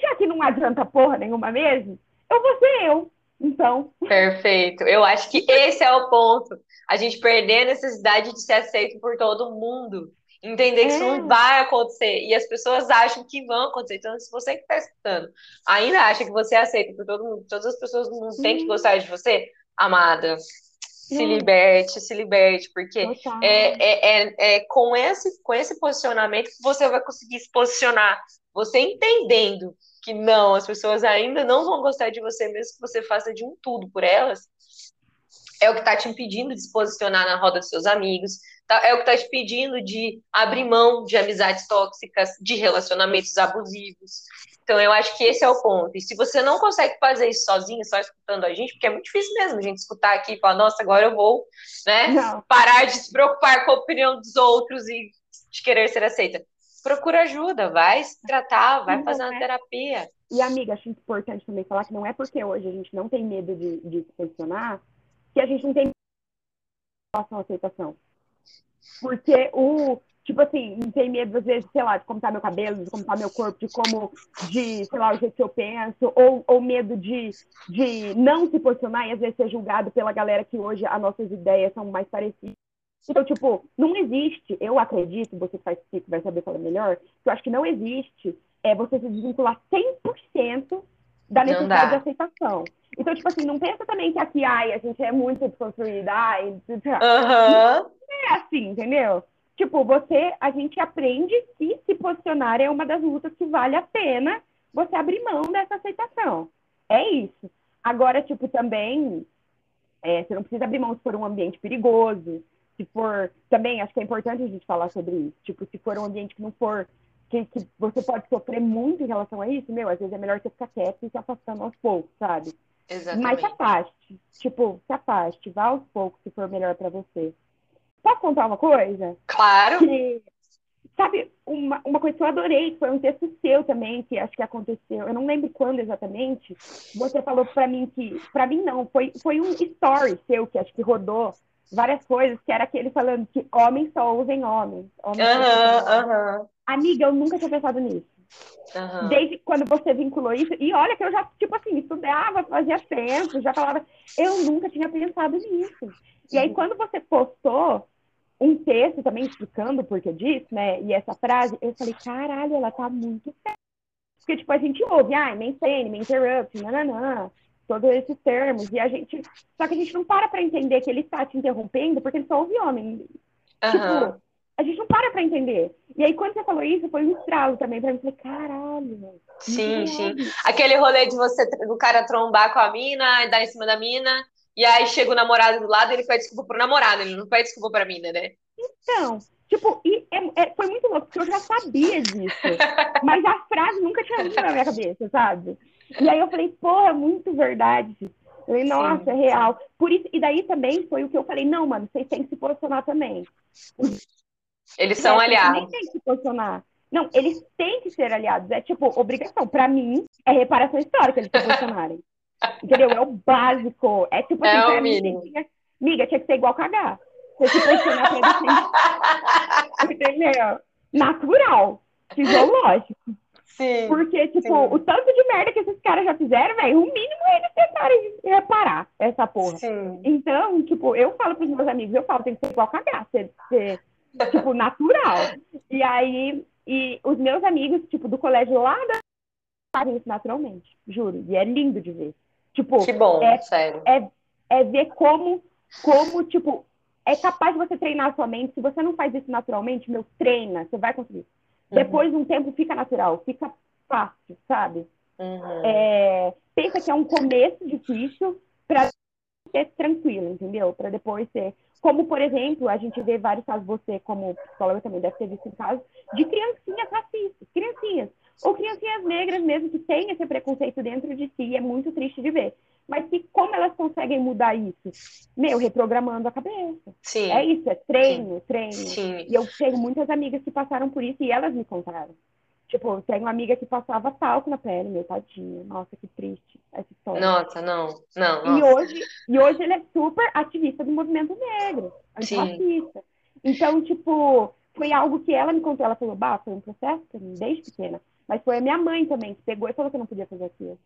Já que não adianta porra nenhuma mesmo, eu vou ser eu. Então. Perfeito. Eu acho que esse é o ponto. A gente perder a necessidade de ser aceito por todo mundo. Entender que é. isso não vai acontecer. E as pessoas acham que vão acontecer. Então, se você que está escutando ainda acha que você é aceito por todo mundo, todas as pessoas do mundo têm que gostar de você, amada, se liberte, se liberte, porque é, é, é, é, com, esse, com esse posicionamento que você vai conseguir se posicionar. Você entendendo que não, as pessoas ainda não vão gostar de você, mesmo que você faça de um tudo por elas, é o que está te impedindo de se posicionar na roda dos seus amigos, tá, é o que está te impedindo de abrir mão de amizades tóxicas, de relacionamentos abusivos, então, eu acho que esse é o ponto. E se você não consegue fazer isso sozinho, só escutando a gente, porque é muito difícil mesmo a gente escutar aqui e falar, nossa, agora eu vou né, parar de se preocupar com a opinião dos outros e de querer ser aceita. Procura ajuda, vai se tratar, vai fazer uma é. terapia. E, amiga, acho importante também falar que não é porque hoje a gente não tem medo de, de se posicionar que a gente não tem relação à aceitação. Porque o, tipo assim, não tem medo, às vezes, sei lá, de como tá meu cabelo, de como tá meu corpo, de como, de, sei lá, o jeito que eu penso, ou, ou medo de, de não se posicionar e às vezes ser julgado pela galera que hoje as nossas ideias são mais parecidas. Então, tipo, não existe, eu acredito, você que faz psico vai saber falar melhor, que eu acho que não existe é você se desvincular 100% da necessidade de aceitação. Então, tipo assim, não pensa também que aqui, ai, a gente é muito desconstruída, ai... Uhum. Não é assim, entendeu? Tipo, você, a gente aprende que se posicionar é uma das lutas que vale a pena você abrir mão dessa aceitação. É isso. Agora, tipo, também, é, você não precisa abrir mão se for um ambiente perigoso, se for, também, acho que é importante a gente falar sobre isso, tipo, se for um ambiente que não for, que, que você pode sofrer muito em relação a isso, meu, às vezes é melhor você ficar quieto e se afastando aos poucos, sabe? Exatamente. Mas se afaste, tipo, se afaste, vá aos poucos se for melhor para você. Posso contar uma coisa? Claro. Que, sabe, uma, uma coisa que eu adorei, que foi um texto seu também, que acho que aconteceu, eu não lembro quando exatamente, você falou para mim que, para mim não, foi, foi um story seu que acho que rodou várias coisas, que era aquele falando que homens só usem homens. homens uhum, uhum. Amiga, eu nunca tinha pensado nisso. Uhum. Desde quando você vinculou isso, e olha que eu já, tipo assim, estudava, fazia tempo, já falava, eu nunca tinha pensado nisso. E aí, quando você postou, um texto também explicando o porquê disso, né? E essa frase, eu falei, caralho, ela tá muito certa. Porque, tipo, a gente ouve, ai, maintain, me interrupt, nananã, todos esses termos, e a gente. Só que a gente não para pra entender que ele está te interrompendo porque ele só ouve homem. Uhum. Tipo, a gente não para pra entender. E aí, quando você falou isso, foi um estralo também pra mim. Eu falei, caralho. Sim, sim. Aquele rolê de você, do cara trombar com a mina e dar em cima da mina, e aí chega o namorado do lado e ele pede desculpa pro namorado, ele não pede desculpa pra mina, né? Então, tipo, e é, é, foi muito louco, porque eu já sabia disso. mas a frase nunca tinha vindo na minha cabeça, sabe? E aí eu falei, pô, é muito verdade. Eu falei, nossa, Sim. é real. Por isso, e daí também foi o que eu falei, não, mano, vocês têm que se posicionar também. Eles são é, aliados. Eles têm que se posicionar. Não, eles têm que ser aliados. É tipo, obrigação. Para mim, é reparação histórica eles se posicionarem. Entendeu? É o básico. É tipo É assim, o pra mim, tinha- Miga, tinha que ser igual cagar. Você se posicionar pra. Entendeu? Natural. Fisiológico. Sim. Porque, tipo, sim. o tanto de merda que esses caras já fizeram, velho, o mínimo é eles tentarem reparar essa porra. Sim. Então, tipo, eu falo pros meus amigos, eu falo, tem que ser igual cagar, ser, ser tipo, natural. E aí, e os meus amigos, tipo, do colégio lá da fazem isso naturalmente, juro. E é lindo de ver. Tipo, Que bom, É- sério. é ver como, como, tipo, é capaz de você treinar a sua mente. Se você não faz isso naturalmente, meu, treina, você vai conseguir. Uhum. Depois de um tempo fica natural, fica fácil, sabe? Uhum. É, pensa que é um começo difícil para ser tranquilo, entendeu? Para depois ser. Como, por exemplo, a gente vê vários casos, você, como psicóloga, também deve ter visto casos, de criancinhas racistas, criancinhas. Ou criancinhas negras mesmo, que têm esse preconceito dentro de si, e é muito triste de ver. Mas que como elas conseguem mudar isso? Meu, reprogramando a cabeça. Sim. É isso, é treino, treino. Sim. E eu tenho muitas amigas que passaram por isso e elas me contaram. Tipo, eu tenho uma amiga que passava talco na pele, meu tadinha. Nossa, que triste essa história. Nossa, não. Não, E nossa. hoje, e hoje ele é super ativista do movimento negro, Sim. antirracista. Então, tipo, foi algo que ela me contou. Ela falou, bah, foi um processo desde pequena. Mas foi a minha mãe também que pegou e falou que eu não podia fazer aquilo.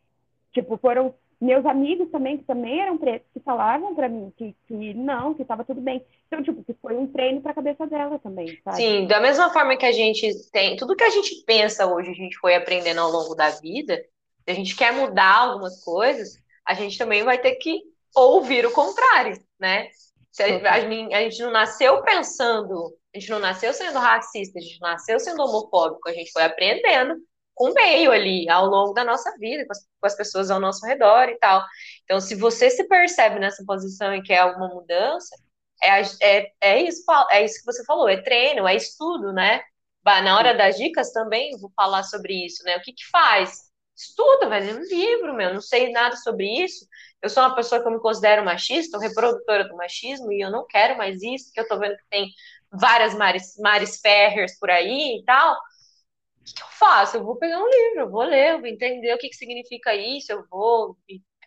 Tipo, foram meus amigos também, que também eram pretos, que falavam pra mim que, que não, que tava tudo bem. Então, tipo, que foi um treino pra cabeça dela também, sabe? Sim, da mesma forma que a gente tem, tudo que a gente pensa hoje, a gente foi aprendendo ao longo da vida, se a gente quer mudar algumas coisas, a gente também vai ter que ouvir o contrário, né? Se a, a a gente não nasceu pensando, a gente não nasceu sendo racista, a gente nasceu sendo homofóbico, a gente foi aprendendo com meio ali, ao longo da nossa vida, com as, com as pessoas ao nosso redor e tal. Então, se você se percebe nessa posição e quer alguma mudança, é, é, é isso, é isso que você falou, é treino, é estudo, né? Na hora das dicas também vou falar sobre isso, né? O que que faz? Estuda, vai ler um livro, meu, não sei nada sobre isso. Eu sou uma pessoa que eu me considero machista, reprodutora do machismo, e eu não quero mais isso, porque eu tô vendo que tem várias Maris, Maris Ferrers por aí e tal. O que que eu faço? Eu vou pegar um livro, eu vou ler, eu vou entender o que que significa isso, eu vou.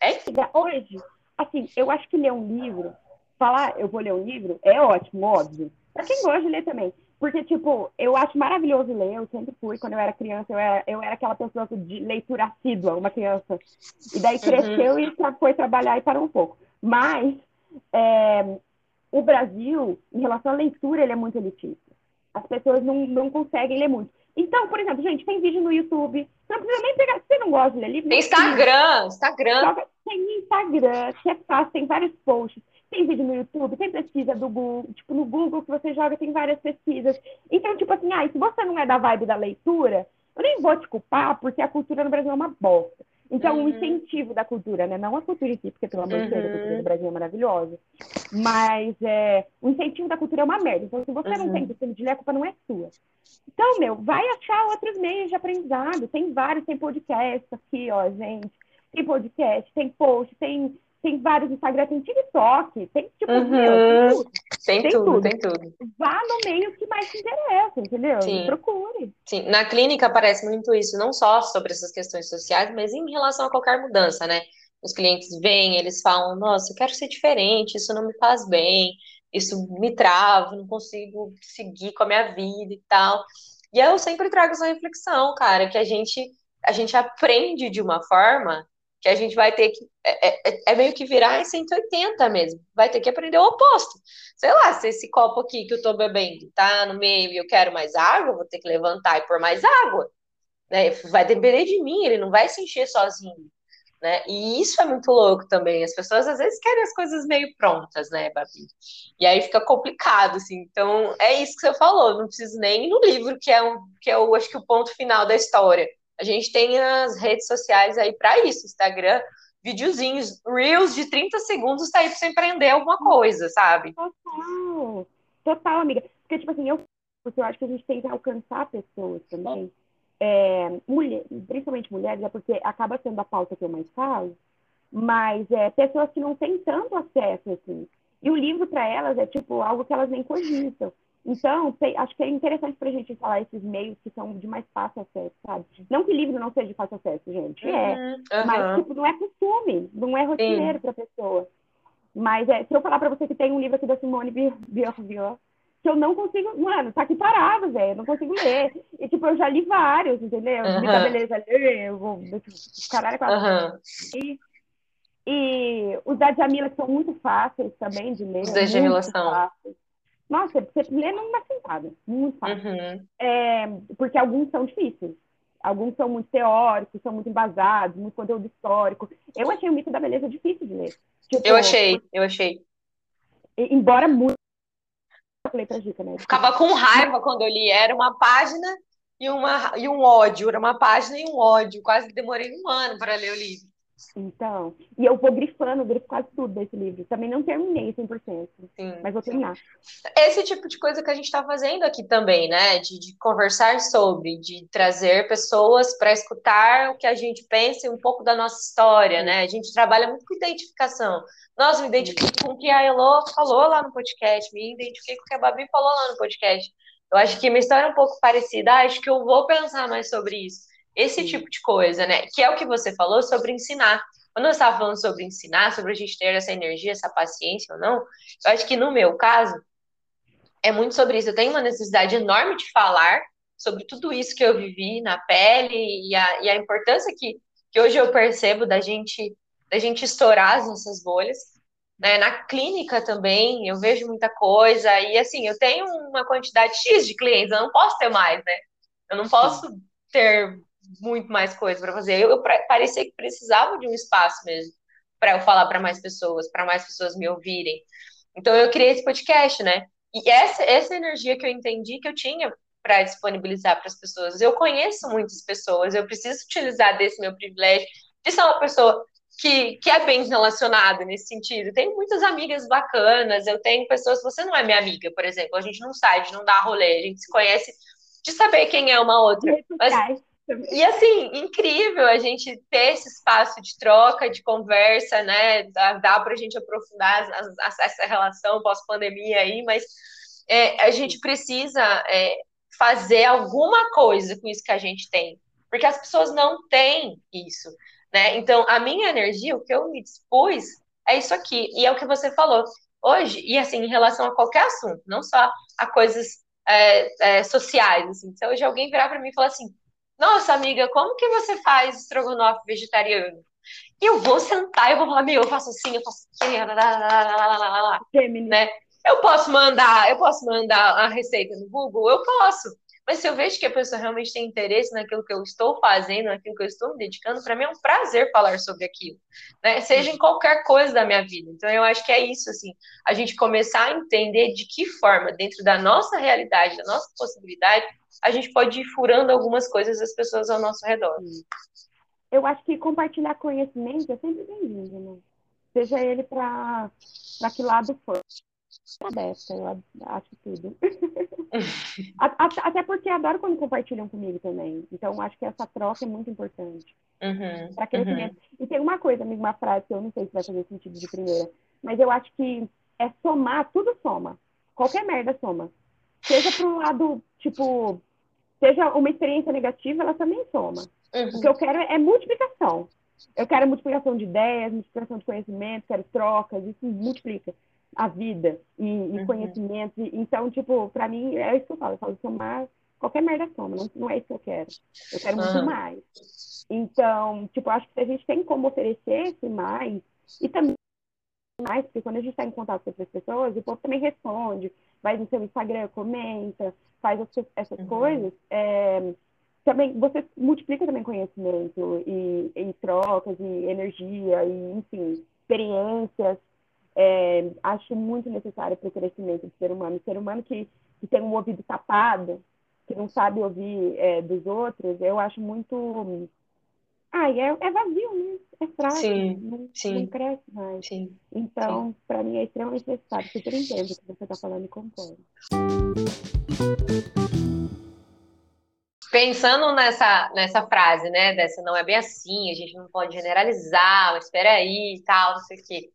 É isso. Hoje, assim, eu acho que ler um livro, falar eu vou ler um livro, é ótimo, óbvio. Pra quem gosta de ler também. Porque, tipo, eu acho maravilhoso ler, eu sempre fui, quando eu era criança, eu era, eu era aquela pessoa de leitura assídua, uma criança. E daí cresceu e tra- foi trabalhar e parou um pouco. Mas é, o Brasil, em relação à leitura, ele é muito elitista. As pessoas não, não conseguem ler muito. Então, por exemplo, gente, tem vídeo no YouTube. Você não precisa nem pegar. Se você não gosta de ler livro, Tem. Instagram, Instagram. Tem Instagram, que é fácil, tem vários posts, tem vídeo no YouTube, tem pesquisa do Google, tipo, no Google que você joga tem várias pesquisas. Então, tipo assim, ah, se você não é da vibe da leitura, eu nem vou te culpar, porque a cultura no Brasil é uma bosta. Então, Uhum. o incentivo da cultura, né? Não a cultura em si, porque, pelo amor de Deus, a Uhum. cultura do Brasil é maravilhosa. Mas é, o incentivo da cultura é uma merda. Então, se você não Uhum. tem costume de ler, a culpa não é sua. Então, meu, vai achar outros meios de aprendizado. Tem vários, tem podcast aqui, ó, gente. Tem podcast, tem post, tem, tem vários Instagram, tem TikTok, tem tipo, Uhum. meu, tem tudo. Tem Tem tudo, tudo. tem tudo. Vá no meio que mais te interessa, entendeu? Sim. Procure. Sim, na clínica aparece muito isso, não só sobre essas questões sociais, mas em relação a qualquer mudança, né? Os clientes vêm, eles falam, nossa, eu quero ser diferente, isso não me faz bem, isso me trava, não consigo seguir com a minha vida e tal. E eu sempre trago essa reflexão, cara, que a gente, a gente aprende de uma forma que a gente vai ter que, é, é, é meio que virar em 180 mesmo, vai ter que aprender o oposto. Sei lá, se esse copo aqui que eu tô bebendo tá no meio e eu quero mais água, vou ter que levantar e pôr mais água, né? Vai depender de mim, ele não vai se encher sozinho, né? E isso é muito louco também. As pessoas às vezes querem as coisas meio prontas, né, Babi? E aí fica complicado, assim. Então, é isso que você falou, não preciso nem ir no livro, que é um, que é o, acho que o ponto final da história. A gente tem as redes sociais aí para isso, Instagram, videozinhos, reels de 30 segundos tá aí pra você empreender alguma coisa, sabe? Total. Total, amiga. Porque, tipo assim, eu, eu acho que a gente tem que alcançar pessoas também. É, mulher, principalmente mulheres, é porque acaba sendo a pauta que eu mais falo, mas é, pessoas que não têm tanto acesso, assim. E o livro, para elas, é tipo algo que elas nem cogitam. Então, acho que é interessante para a gente falar esses meios que são de mais fácil acesso, sabe? Não que livro não seja de fácil acesso, gente, é. Uhum. Mas, tipo, não é costume, não é rotineiro para a pessoa. Mas é, se eu falar para você que tem um livro aqui da Simone Beauvoir, que eu não consigo, mano, tá aqui parado, velho, eu não consigo ler. E, tipo, eu já li vários, entendeu? Uhum. Vida Beleza, eu vou, caralho, uhum. e, e os da Jamila, que são muito fáceis também de ler. Os da Jamila são. Fáceis. Nossa, você lê numa sentada, muito fácil. Uhum. É, porque alguns são difíceis. Alguns são muito teóricos, são muito embasados, muito conteúdo histórico. Eu achei o Mito da Beleza difícil de ler. Tipo, eu achei, eu achei. Embora muito. Letra dica, né? Ficava com raiva quando eu li. Era uma página e, uma, e um ódio. Era uma página e um ódio. Quase demorei um ano para ler o livro. Então, e eu vou grifando, grifo quase tudo desse livro. Também não terminei 100%, sim, mas vou terminar. Esse tipo de coisa que a gente está fazendo aqui também, né? De, de, conversar sobre, de trazer pessoas para escutar o que a gente pensa e um pouco da nossa história, sim. né? A gente trabalha muito com identificação. Nossa, me identifiquei sim. com o que a Elo falou lá no podcast, me identifiquei com o que a Babi falou lá no podcast. Eu acho que minha história é um pouco parecida, acho que eu vou pensar mais sobre isso. Esse Sim. tipo de coisa, né? Que é o que você falou sobre ensinar. Quando eu estava falando sobre ensinar, sobre a gente ter essa energia, essa paciência ou não, eu acho que no meu caso, é muito sobre isso. Eu tenho uma necessidade enorme de falar sobre tudo isso que eu vivi na pele e a, e a importância que, que hoje eu percebo da gente, da gente estourar as nossas bolhas. Né? Na clínica também, eu vejo muita coisa, e assim, eu tenho uma quantidade X de clientes, eu não posso ter mais, né? Eu não posso ter muito mais coisa para fazer. Eu, eu parecia que precisava de um espaço mesmo para eu falar para mais pessoas, para mais pessoas me ouvirem. Então eu criei esse podcast, né? E essa, essa energia que eu entendi que eu tinha para disponibilizar para as pessoas. Eu conheço muitas pessoas, eu preciso utilizar desse meu privilégio de ser uma pessoa que, que é bem relacionada nesse sentido. Tenho muitas amigas bacanas, eu tenho pessoas, você não é minha amiga, por exemplo, a gente não sai, a gente não dá rolê, a gente se conhece de saber quem é uma outra. Mas, e assim, incrível a gente ter esse espaço de troca, de conversa, né? Dá, dá para a gente aprofundar essa relação pós-pandemia aí, mas é, a gente precisa é, fazer alguma coisa com isso que a gente tem, porque as pessoas não têm isso, né? Então, a minha energia, o que eu me dispus, é isso aqui, e é o que você falou. Hoje, e assim, em relação a qualquer assunto, não só a coisas é, é, sociais, assim. Se hoje alguém virar para mim e falar assim, nossa, amiga, como que você faz estrogonofe vegetariano? E eu vou sentar, eu vou falar, meu, eu faço assim, eu faço assim, lá, lá, lá, lá, lá, né? Eu posso mandar, eu posso mandar a receita no Google, eu posso. Mas se eu vejo que a pessoa realmente tem interesse naquilo que eu estou fazendo, naquilo que eu estou me dedicando, para mim é um prazer falar sobre aquilo, né? Seja em qualquer coisa da minha vida. Então eu acho que é isso, assim, a gente começar a entender de que forma, dentro da nossa realidade, da nossa possibilidade, a gente pode ir furando algumas coisas das pessoas ao nosso redor. Eu acho que compartilhar conhecimento é sempre bem-vindo, né? Seja ele para que lado for. Aberta, eu acho tudo. Até porque adoro quando compartilham comigo também. Então, acho que essa troca é muito importante. Uhum, para crescimento. Uhum. E tem uma coisa, amigo, uma frase que eu não sei se vai fazer sentido de primeira, mas eu acho que é somar, tudo soma. Qualquer merda soma. Seja para um lado, tipo, seja uma experiência negativa, ela também soma. Uhum. O que eu quero é multiplicação. Eu quero multiplicação de ideias, multiplicação de conhecimento, quero trocas, isso multiplica a vida e, e uhum. conhecimento. Então, tipo, para mim, é isso que eu falo. Eu falo, somar qualquer merda soma, não, não é isso que eu quero. Eu quero uhum. muito mais. Então, tipo, acho que a gente tem como oferecer esse mais e também mais, porque quando a gente está em contato com outras pessoas, o povo também responde, vai no seu Instagram, comenta, faz essas uhum. coisas, é, também você multiplica também conhecimento e, e, trocas e energia e enfim experiências é, acho muito necessário para o crescimento do ser humano o ser humano que, que tem um ouvido tapado que não sabe ouvir é, dos outros eu acho muito ah, é, é vazio, né? É fraco, sim, não, sim. não cresce mais. Sim, então, para mim é extremamente necessário. Super entendo o que você está falando e concordo. Pensando nessa, nessa frase, né? Dessa não é bem assim, a gente não pode generalizar, mas espera aí e tal, não sei o quê.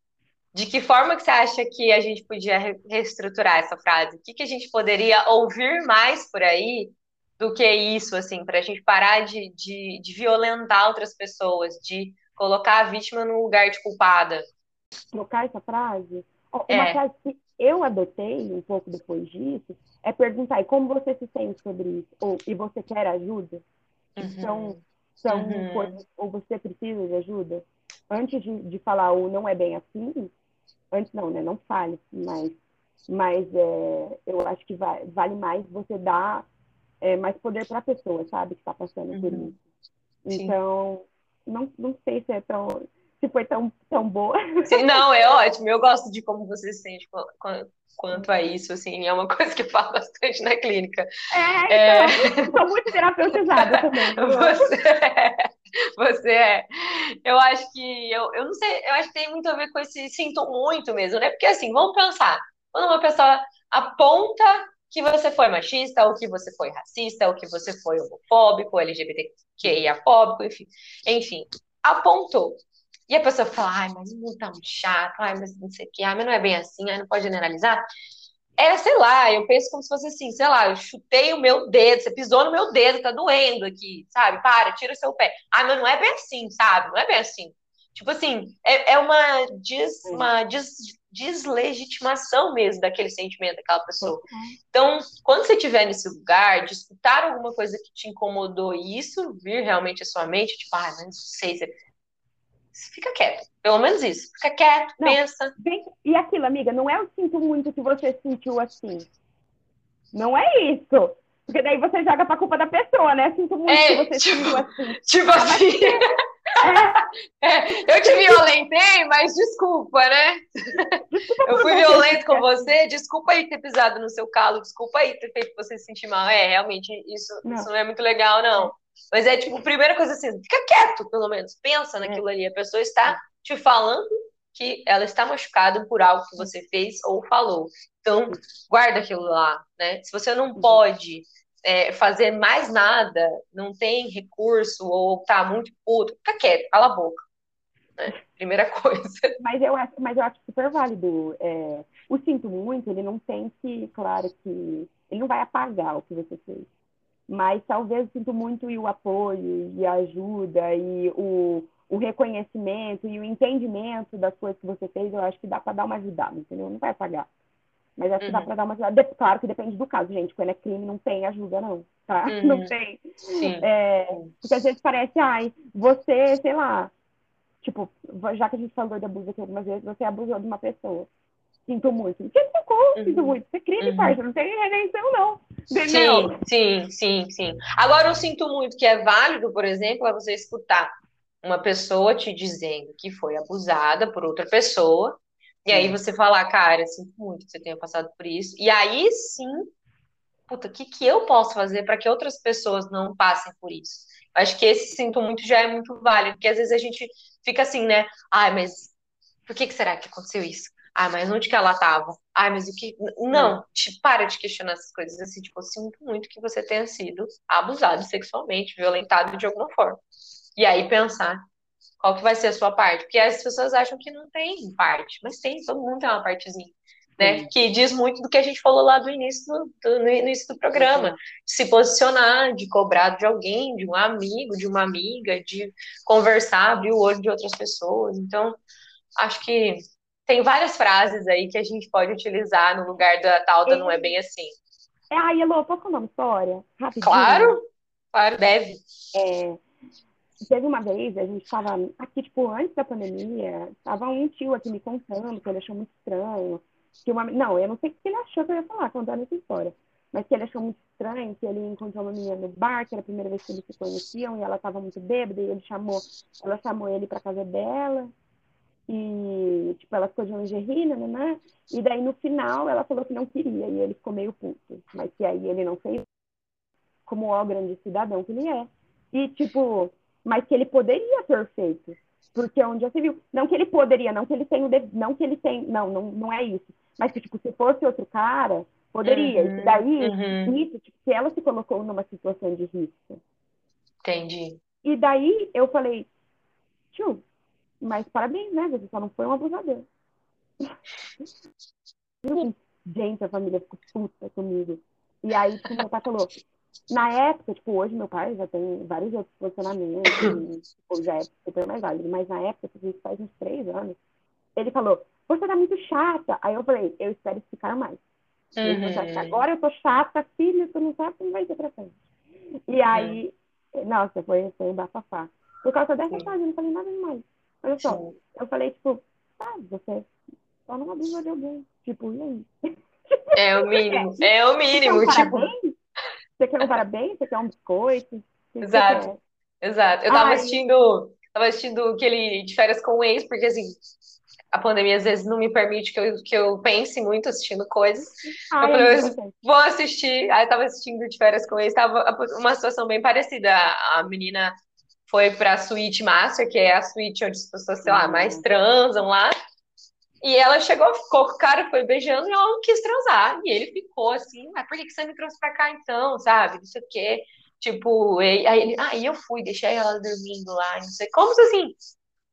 De que forma que você acha que a gente podia reestruturar essa frase? O que, que a gente poderia ouvir mais por aí do que isso, assim, para a gente parar de, de, de violentar outras pessoas, de colocar a vítima no lugar de culpada? Trocar essa frase? Uma é. frase que eu adotei um pouco depois disso é perguntar, e como você se sente sobre isso? Ou, e você quer ajuda? Uhum. São, são uhum. coisas, ou você precisa de ajuda? Antes de, de falar o não é bem assim, antes não, né? Não fale, mas, mas é, eu acho que vai, vale mais você dar é, mais poder para a pessoa, sabe, que está passando uhum. por isso. Então, não, não sei se é tão, se foi tão, tão boa. Sim, não, é ótimo. Eu gosto de como você se sente quanto a isso, assim, é uma coisa que eu falo bastante na clínica. É, então, é... sou muito terapeutizada também. Você é, você é. Eu acho que, eu, eu não sei, eu acho que tem muito a ver com esse sinto muito mesmo, né? Porque assim, vamos pensar, quando uma pessoa aponta que você foi machista, ou que você foi racista, ou que você foi homofóbico, LGBTQIA-fóbico, enfim, enfim, apontou. E a pessoa fala, ai, mas não tá muito chato, ai, mas não sei o que, ai, mas não é bem assim, ai, não pode generalizar. É, sei lá, eu penso como se fosse assim, sei lá, eu chutei o meu dedo, você pisou no meu dedo, tá doendo aqui, sabe? Para, tira o seu pé. Ah, mas não é bem assim, sabe? Não é bem assim. Tipo assim, é, é uma, des, uma des, deslegitimação mesmo daquele sentimento daquela pessoa. Então, quando você estiver nesse lugar, de escutar alguma coisa que te incomodou e isso vir realmente à sua mente, tipo, ah, mas não sei, você fica quieto. Pelo menos isso. Fica quieto, não, pensa. E aquilo, amiga, não é eu sinto muito que você sentiu assim. Não é isso. Porque daí você joga pra culpa da pessoa, né? Sinto muito é, que você tipo, sentiu assim. Tipo assim. É. eu te violentei, mas desculpa, né? Eu fui violento com você, desculpa aí ter pisado no seu calo, desculpa aí ter feito você se sentir mal. É, realmente, isso não, isso não é muito legal, não. Mas é tipo, primeira coisa assim, fica quieto, pelo menos. Pensa naquilo é. ali. A pessoa está te falando que ela está machucada por algo que você fez ou falou. Então, guarda aquilo lá, né? Se você não pode é, fazer mais nada, não tem recurso ou tá muito puto, fica quieto, cala a boca. Né? Primeira coisa. Mas eu acho, mas eu acho super válido. É, o sinto muito, ele não tem que, claro que ele não vai apagar o que você fez mas talvez sinto muito e o apoio e a ajuda e o, o reconhecimento e o entendimento das coisas que você fez, eu acho que dá para dar uma ajudada, entendeu? Não vai pagar. Mas acho que dá uhum. para dar uma ajudada. Claro que depende do caso, gente. Quando é crime, não tem ajuda, não. Tá? Uhum. Não tem. É, porque às vezes parece, ai, você, sei lá, tipo, já que a gente falou de abuso aqui algumas vezes, você abusou de uma pessoa sinto muito. Porque tocou, uhum. sinto muito. Você crime, uhum. parça, não tem redenção, não. Entendeu? Sim, sim, sim, sim. Agora, eu sinto muito que é válido, por exemplo, é você escutar uma pessoa te dizendo que foi abusada por outra pessoa, e aí você falar, cara, sinto muito que você tenha passado por isso. E aí sim, puta, o que, que eu posso fazer para que outras pessoas não passem por isso? Acho que esse sinto muito já é muito válido, porque às vezes a gente fica assim, né? Ai, mas por que, que será que aconteceu isso? Ah, mas onde que ela estava? Ah, mas o que. Não, te, para de questionar essas coisas assim. Tipo, eu sinto muito que você tenha sido abusado sexualmente, violentado de alguma forma. E aí pensar qual que vai ser a sua parte. Porque as pessoas acham que não tem parte, mas tem, todo mundo tem uma partezinha. Né, que diz muito do que a gente falou lá do início do, do, no início do programa, de se posicionar, de cobrar de alguém, de um amigo, de uma amiga, de conversar, abrir o olho de outras pessoas. Então, acho que tem várias frases aí que a gente pode utilizar no lugar da tal da não é bem assim. É, aí, Elô, posso contar uma história? Rapidinho. Claro, claro, deve. É, teve uma vez, a gente estava aqui, tipo, antes da pandemia, estava um tio aqui me contando que ele achou muito estranho. Que uma, não, eu não sei o que ele achou que eu ia falar, contando essa história. Mas que ele achou muito estranho, que ele encontrou uma menina no bar, que era a primeira vez que eles se conheciam, e ela estava muito bêbada, e ele chamou, ela chamou ele para casa dela, e, tipo, ela ficou de lingerie, né, né? E daí, no final, ela falou que não queria. E ele ficou meio puto. Mas que aí ele não fez como o grande cidadão que ele é. E, tipo, mas que ele poderia ter feito. Porque onde já se viu. Não que ele poderia, não que ele tem o de... não que ele tem. Não, não, não é isso. Mas que, tipo, se fosse outro cara, poderia. Uhum, e daí, uhum. isso, tipo, que ela se colocou numa situação de risco. Entendi. E daí eu falei, tio, mas parabéns, né? Você só não foi um abusador. Gente, a família ficou puta comigo. E aí, tipo, meu pai falou, na época, tipo, hoje meu pai já tem vários outros posicionamentos, e, tipo, já é super mais válido, mas na época, tipo, isso faz uns três anos, ele falou, você tá muito chata. Aí eu falei, eu espero ficar mais. Uhum. Agora eu tô chata, filho, tu não sabe como vai ser pra frente. E aí, uhum. nossa, foi, foi um bafafá. Por causa dessa frase, eu não falei nada demais. Olha só, Sim. eu falei, tipo, ah, você só não abriu de alguém. Tipo, e aí? É o mínimo, é o mínimo. Você tipo... Você quer um parabéns? Você quer um biscoito? Exato, exato. Eu tava Ai. assistindo, tava assistindo aquele de férias com o ex, porque assim, a pandemia às vezes não me permite que eu, que eu pense muito assistindo coisas. Ai, eu falei, eu vou assistir. Aí eu tava assistindo de férias com eles, tava uma situação bem parecida. A menina foi pra suíte master, que é a suíte onde as pessoas, sei lá, mais transam lá. E ela chegou, ficou com o cara, foi beijando e ela não quis transar. E ele ficou assim, mas por que você me trouxe pra cá então, sabe? Não sei o quê. Tipo, aí, ele, aí eu fui, deixei ela dormindo lá, não sei. Como assim?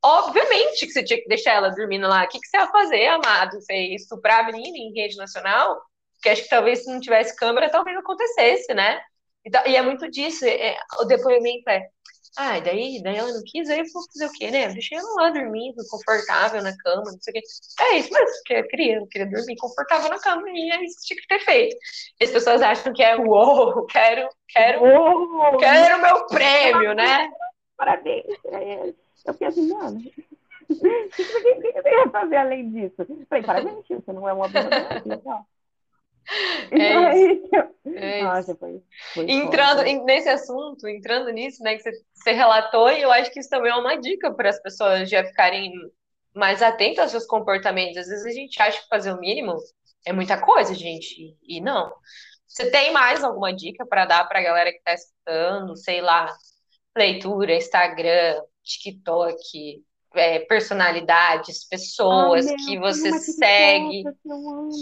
Obviamente que você tinha que deixar ela dormindo lá. O que, que você ia fazer, amado? Você ia estuprar a menina em rede nacional? Porque acho que talvez se não tivesse câmera, talvez não acontecesse, né? E, e é muito disso. É, o depoimento é. Ah, daí, daí ela não quis, aí eu vou fazer o quê, né? Deixei ela lá dormindo, confortável na cama, não sei o quê. É isso mesmo, que eu queria, eu queria dormir confortável na cama, e é isso que tinha que ter feito. E as pessoas acham que é, uou, quero, quero, uou, quero meu prêmio, né? Parabéns pra ele. Eu fiquei assim, mano, o que você ia fazer além disso? Falei, parabéns, você não é uma boa legal. É isso. É Nossa, foi, foi entrando foda. nesse assunto, entrando nisso, né, que você, você relatou, e eu acho que isso também é uma dica para as pessoas já ficarem mais atentas aos seus comportamentos. Às vezes a gente acha que fazer o mínimo é muita coisa, gente, e não. Você tem mais alguma dica para dar para a galera que está escutando, sei lá, leitura, Instagram, TikTok, é, personalidades, pessoas ah, que você segue,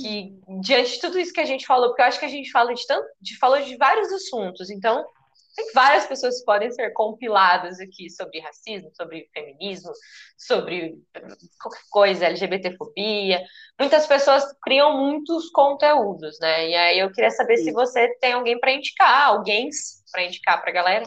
que diante de tudo isso que a gente falou, porque eu acho que a gente fala de tanto, de, falou de vários assuntos, então tem várias pessoas que podem ser compiladas aqui sobre racismo, sobre feminismo, sobre qualquer coisa, LGBTfobia. Muitas pessoas criam muitos conteúdos, né? E aí eu queria saber Sim. se você tem alguém para indicar, alguém para indicar para a galera.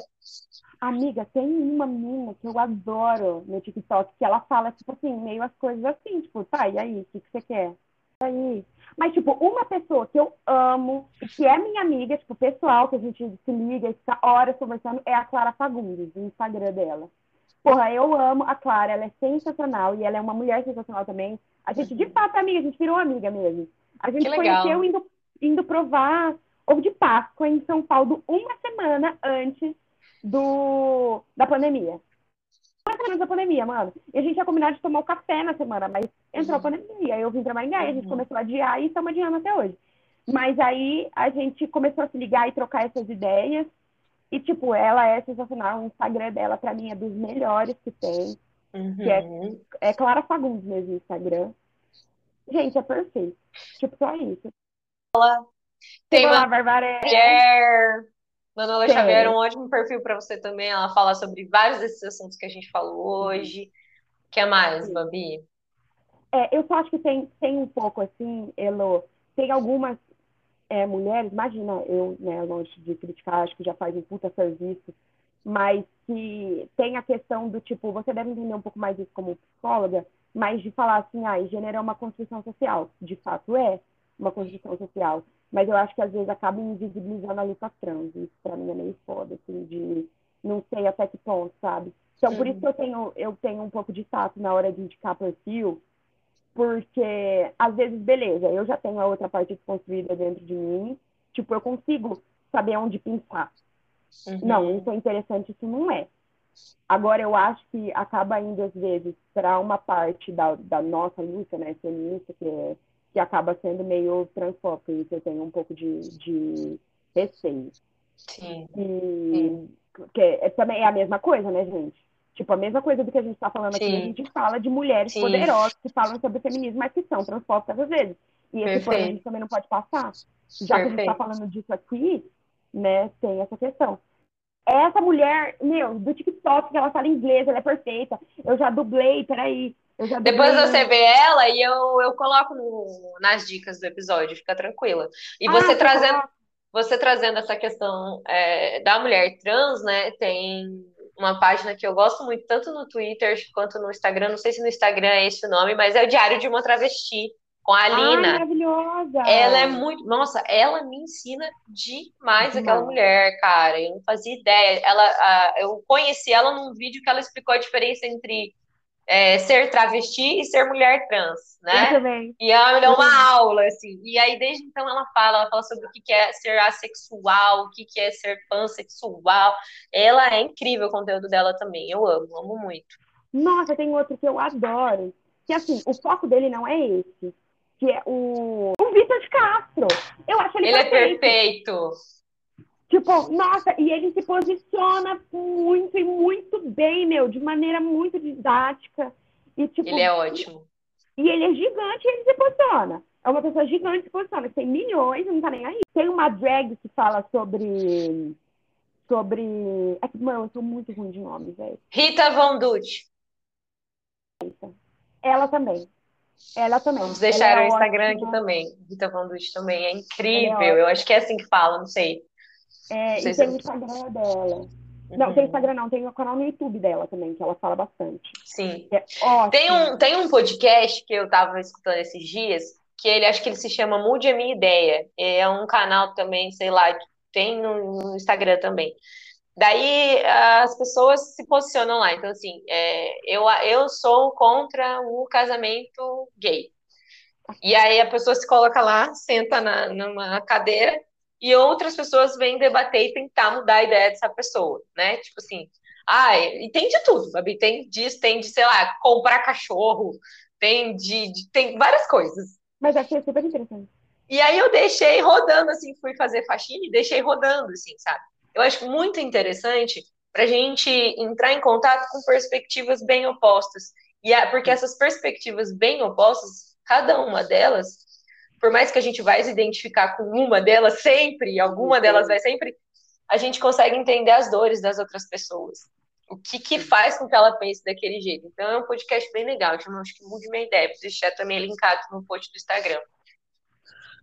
Amiga, tem uma menina que eu adoro no TikTok, que ela fala, tipo assim, meio as coisas assim, tipo, tá, e aí, o que, que você quer? E aí? Mas, tipo, uma pessoa que eu amo, que é minha amiga, tipo, pessoal, que a gente se liga e fica horas conversando, é a Clara Fagundes, o Instagram dela. Porra, eu amo a Clara, ela é sensacional e ela é uma mulher sensacional também. A gente, de fato, é amiga, a gente virou amiga mesmo. A gente conheceu indo, indo provar ovo de Páscoa em São Paulo uma semana antes do, da pandemia. Uma semana da pandemia, mano. E a gente ia combinar de tomar o café na semana, mas entrou a pandemia. Aí eu vim pra Maringá uhum. e a gente uhum. começou a adiar e estamos adiando até hoje. Mas aí a gente começou a se ligar e trocar essas ideias. E, tipo, ela é sensacional. O Instagram dela, pra mim, é dos melhores que tem. Uhum. Que é, uhum. é Clara Fagundes mesmo, Instagram. Gente, é perfeito. Tipo, só isso. Olá. Tem uma mulher Manuela Sim. Xavier é um ótimo perfil para você também. Ela fala sobre vários desses assuntos que a gente falou hoje. O que é mais, Babi? É, eu só acho que tem, tem um pouco assim, Elo, tem algumas é, mulheres, imagina, eu, né, longe de criticar, acho que já faz um puta serviço, mas que tem a questão do tipo, você deve entender um pouco mais isso como psicóloga, mas de falar assim, ah, gênero é uma construção social. De fato é uma construção social. Mas eu acho que às vezes acaba invisibilizando a luta trans. Isso pra mim é meio foda, assim, de não sei até que ponto, sabe? Então, uhum. por isso que eu tenho, eu tenho um pouco de tato na hora de indicar perfil, porque às vezes, beleza, eu já tenho a outra parte construída dentro de mim, tipo, eu consigo saber onde pensar. Uhum. Não, isso é interessante, isso não é. Agora, eu acho que acaba indo, às vezes, para uma parte da, da nossa luta, né, feminista, que é que acaba sendo meio transfóbico, e isso eu tenho um pouco de, de receio. Sim. E. Porque é, também é a mesma coisa, né, gente? Tipo, a mesma coisa do que a gente está falando Sim. aqui, a gente fala de mulheres Sim. poderosas que falam sobre feminismo, mas que são transfóbicas às vezes. E esse pano a gente também não pode passar. Já Perfeito. que a gente está falando disso aqui, né, tem essa questão. Essa mulher, meu, do TikTok, que ela fala inglês, ela é perfeita. Eu já dublei, peraí, Depois você vê ela e eu, eu coloco no, nas dicas do episódio, fica tranquila. E você ah, trazendo, você trazendo essa questão é, da mulher trans, né? Tem uma página que eu gosto muito, tanto no Twitter quanto no Instagram. Não sei se no Instagram é esse o nome, mas é o Diário de uma Travesti com a Alina. maravilhosa! Ela é muito. Nossa, ela me ensina demais aquela mulher, cara. Eu não fazia ideia. Ela, a, eu conheci ela num vídeo que ela explicou a diferença entre é, ser travesti e ser mulher trans, né? Eu também. E ela me deu uma aula, assim. E aí, desde então, ela fala, ela fala sobre o que é ser assexual, o que é ser pansexual. Ela é incrível o conteúdo dela também. Eu amo, amo muito. Nossa, tem outro que eu adoro. Que assim, o foco dele não é esse. Que é o, o Vitor de Castro. Eu acho ele, ele perfeito. é perfeito. Tipo, nossa, e ele se posiciona muito e muito bem, meu, de maneira muito didática. E, tipo, ele é ótimo. E ele é gigante e ele se posiciona. É uma pessoa gigante que se posiciona, que tem milhões e não tá nem aí. Tem uma drag que fala sobre. Sobre. É que, mano, eu sou muito ruim de nome, velho. Rita Von Dutch. Ela também. Ela também. Vamos deixar é o Instagram ótima. aqui também. Rita Dutch também. É incrível. É eu acho que é assim que fala, não sei. É, e tem o Instagram dela. Uhum. Não, tem Instagram não, tem o canal no YouTube dela também, que ela fala bastante. Sim. É tem, um, tem um podcast que eu tava escutando esses dias, que ele acho que ele se chama Mude a Minha Ideia. É um canal também, sei lá, tem no, no Instagram também. Daí as pessoas se posicionam lá. Então, assim, é, eu, eu sou contra o casamento gay. E aí a pessoa se coloca lá, senta na, numa cadeira e outras pessoas vêm debater e tentar mudar a ideia dessa pessoa, né? Tipo assim, ah, e tem de tudo, sabe? Tem disso, tem de, sei lá, comprar cachorro, tem de, de tem várias coisas. Mas achei super interessante. E aí eu deixei rodando, assim, fui fazer faxina e deixei rodando, assim, sabe? Eu acho muito interessante para a gente entrar em contato com perspectivas bem opostas. E é porque essas perspectivas bem opostas, cada uma delas por mais que a gente vai se identificar com uma delas sempre, alguma delas vai sempre, a gente consegue entender as dores das outras pessoas. O que, que faz com que ela pense daquele jeito. Então é um podcast bem legal, chama Acho que Mude Minha Ideia. Vou deixar também linkado no post do Instagram.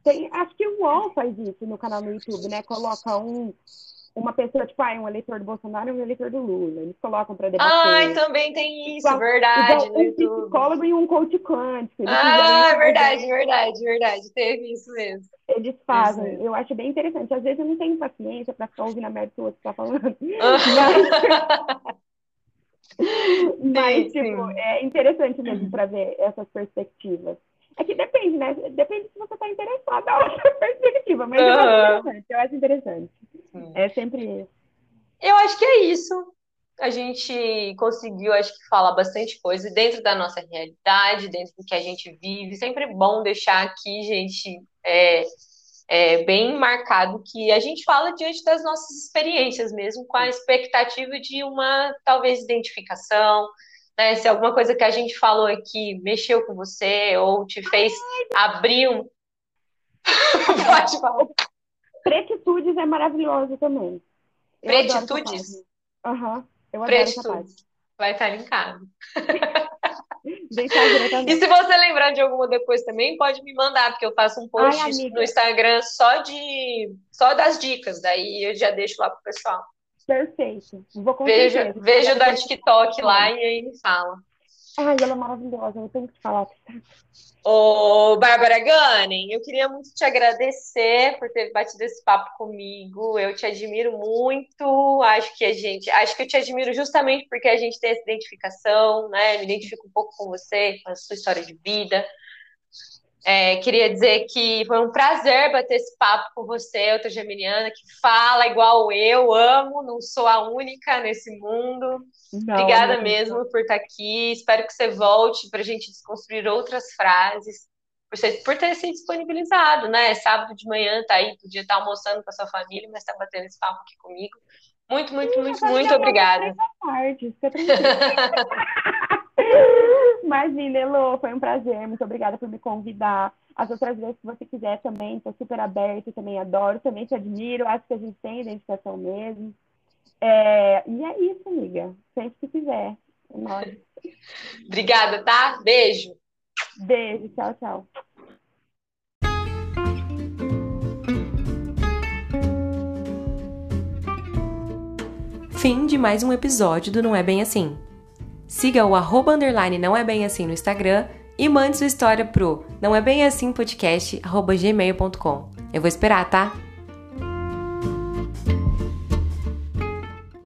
Tem, acho que o UOL faz isso no canal no YouTube, né? Coloca um, uma pessoa, tipo, ah, um eleitor do Bolsonaro e um eleitor do Lula. Eles colocam para debater. Ah, também tem isso, verdade. Igual, um psicólogo e um coach quântico. Ah, verdade, verdade, verdade. Teve isso mesmo. Eles fazem. Eu acho bem interessante. Às vezes eu não tenho paciência para ficar ouvindo a merda que o outro tá falando. Mas, Mas sim, tipo, sim. é interessante mesmo para ver essas perspectivas. É que depende, né? Depende se você está interessado na outra perspectiva, mas uhum. eu acho interessante. Eu acho interessante. É sempre. Eu acho que é isso. A gente conseguiu, acho que, falar bastante coisa dentro da nossa realidade, dentro do que a gente vive. Sempre bom deixar aqui, gente, é, é, bem marcado que a gente fala diante das nossas experiências mesmo, com a expectativa de uma, talvez, identificação, né? Se alguma coisa que a gente falou aqui mexeu com você ou te fez abrir um. Pode falar. Pretitudes é maravilhoso também. Pretitudes? Aham, uhum, parte. Vai estar linkado. e se você lembrar de alguma depois também, pode me mandar, porque eu faço um post Ai, no Instagram só de só das dicas, daí eu já deixo lá pro pessoal. Perfeito. Vou veja, veja da TikTok lá e aí me fala. Ai, ela é maravilhosa, eu tenho que falar. Ô, Bárbara Gunning, eu queria muito te agradecer por ter batido esse papo comigo. Eu te admiro muito. Acho que a gente, acho que eu te admiro justamente porque a gente tem essa identificação, né? Me identifico um pouco com você, com a sua história de vida. É, queria dizer que foi um prazer bater esse papo com você, outra geminiana, que fala igual eu, amo, não sou a única nesse mundo. Não, Obrigada não mesmo por estar aqui. Espero que você volte para a gente desconstruir outras frases, por, ser, por ter se disponibilizado, né? Sábado de manhã tá aí, podia estar almoçando com a sua família, mas está batendo esse papo aqui comigo. Muito, muito, Sim, muito, muito obrigada. Parte, Imagina, Elô, foi um prazer. Muito obrigada por me convidar. As outras vezes que você quiser também, estou super aberta, também adoro, também te admiro. Acho que a gente tem identificação mesmo. É... E é isso, amiga. Sempre que quiser. É nóis. Obrigada, tá? Beijo. Beijo, tchau, tchau. Fim de mais um episódio do Não É Bem Assim. Siga o arroba underline não é bem assim no Instagram e mande sua história pro não é bem assim podcast arroba gmail.com. Eu vou esperar, tá?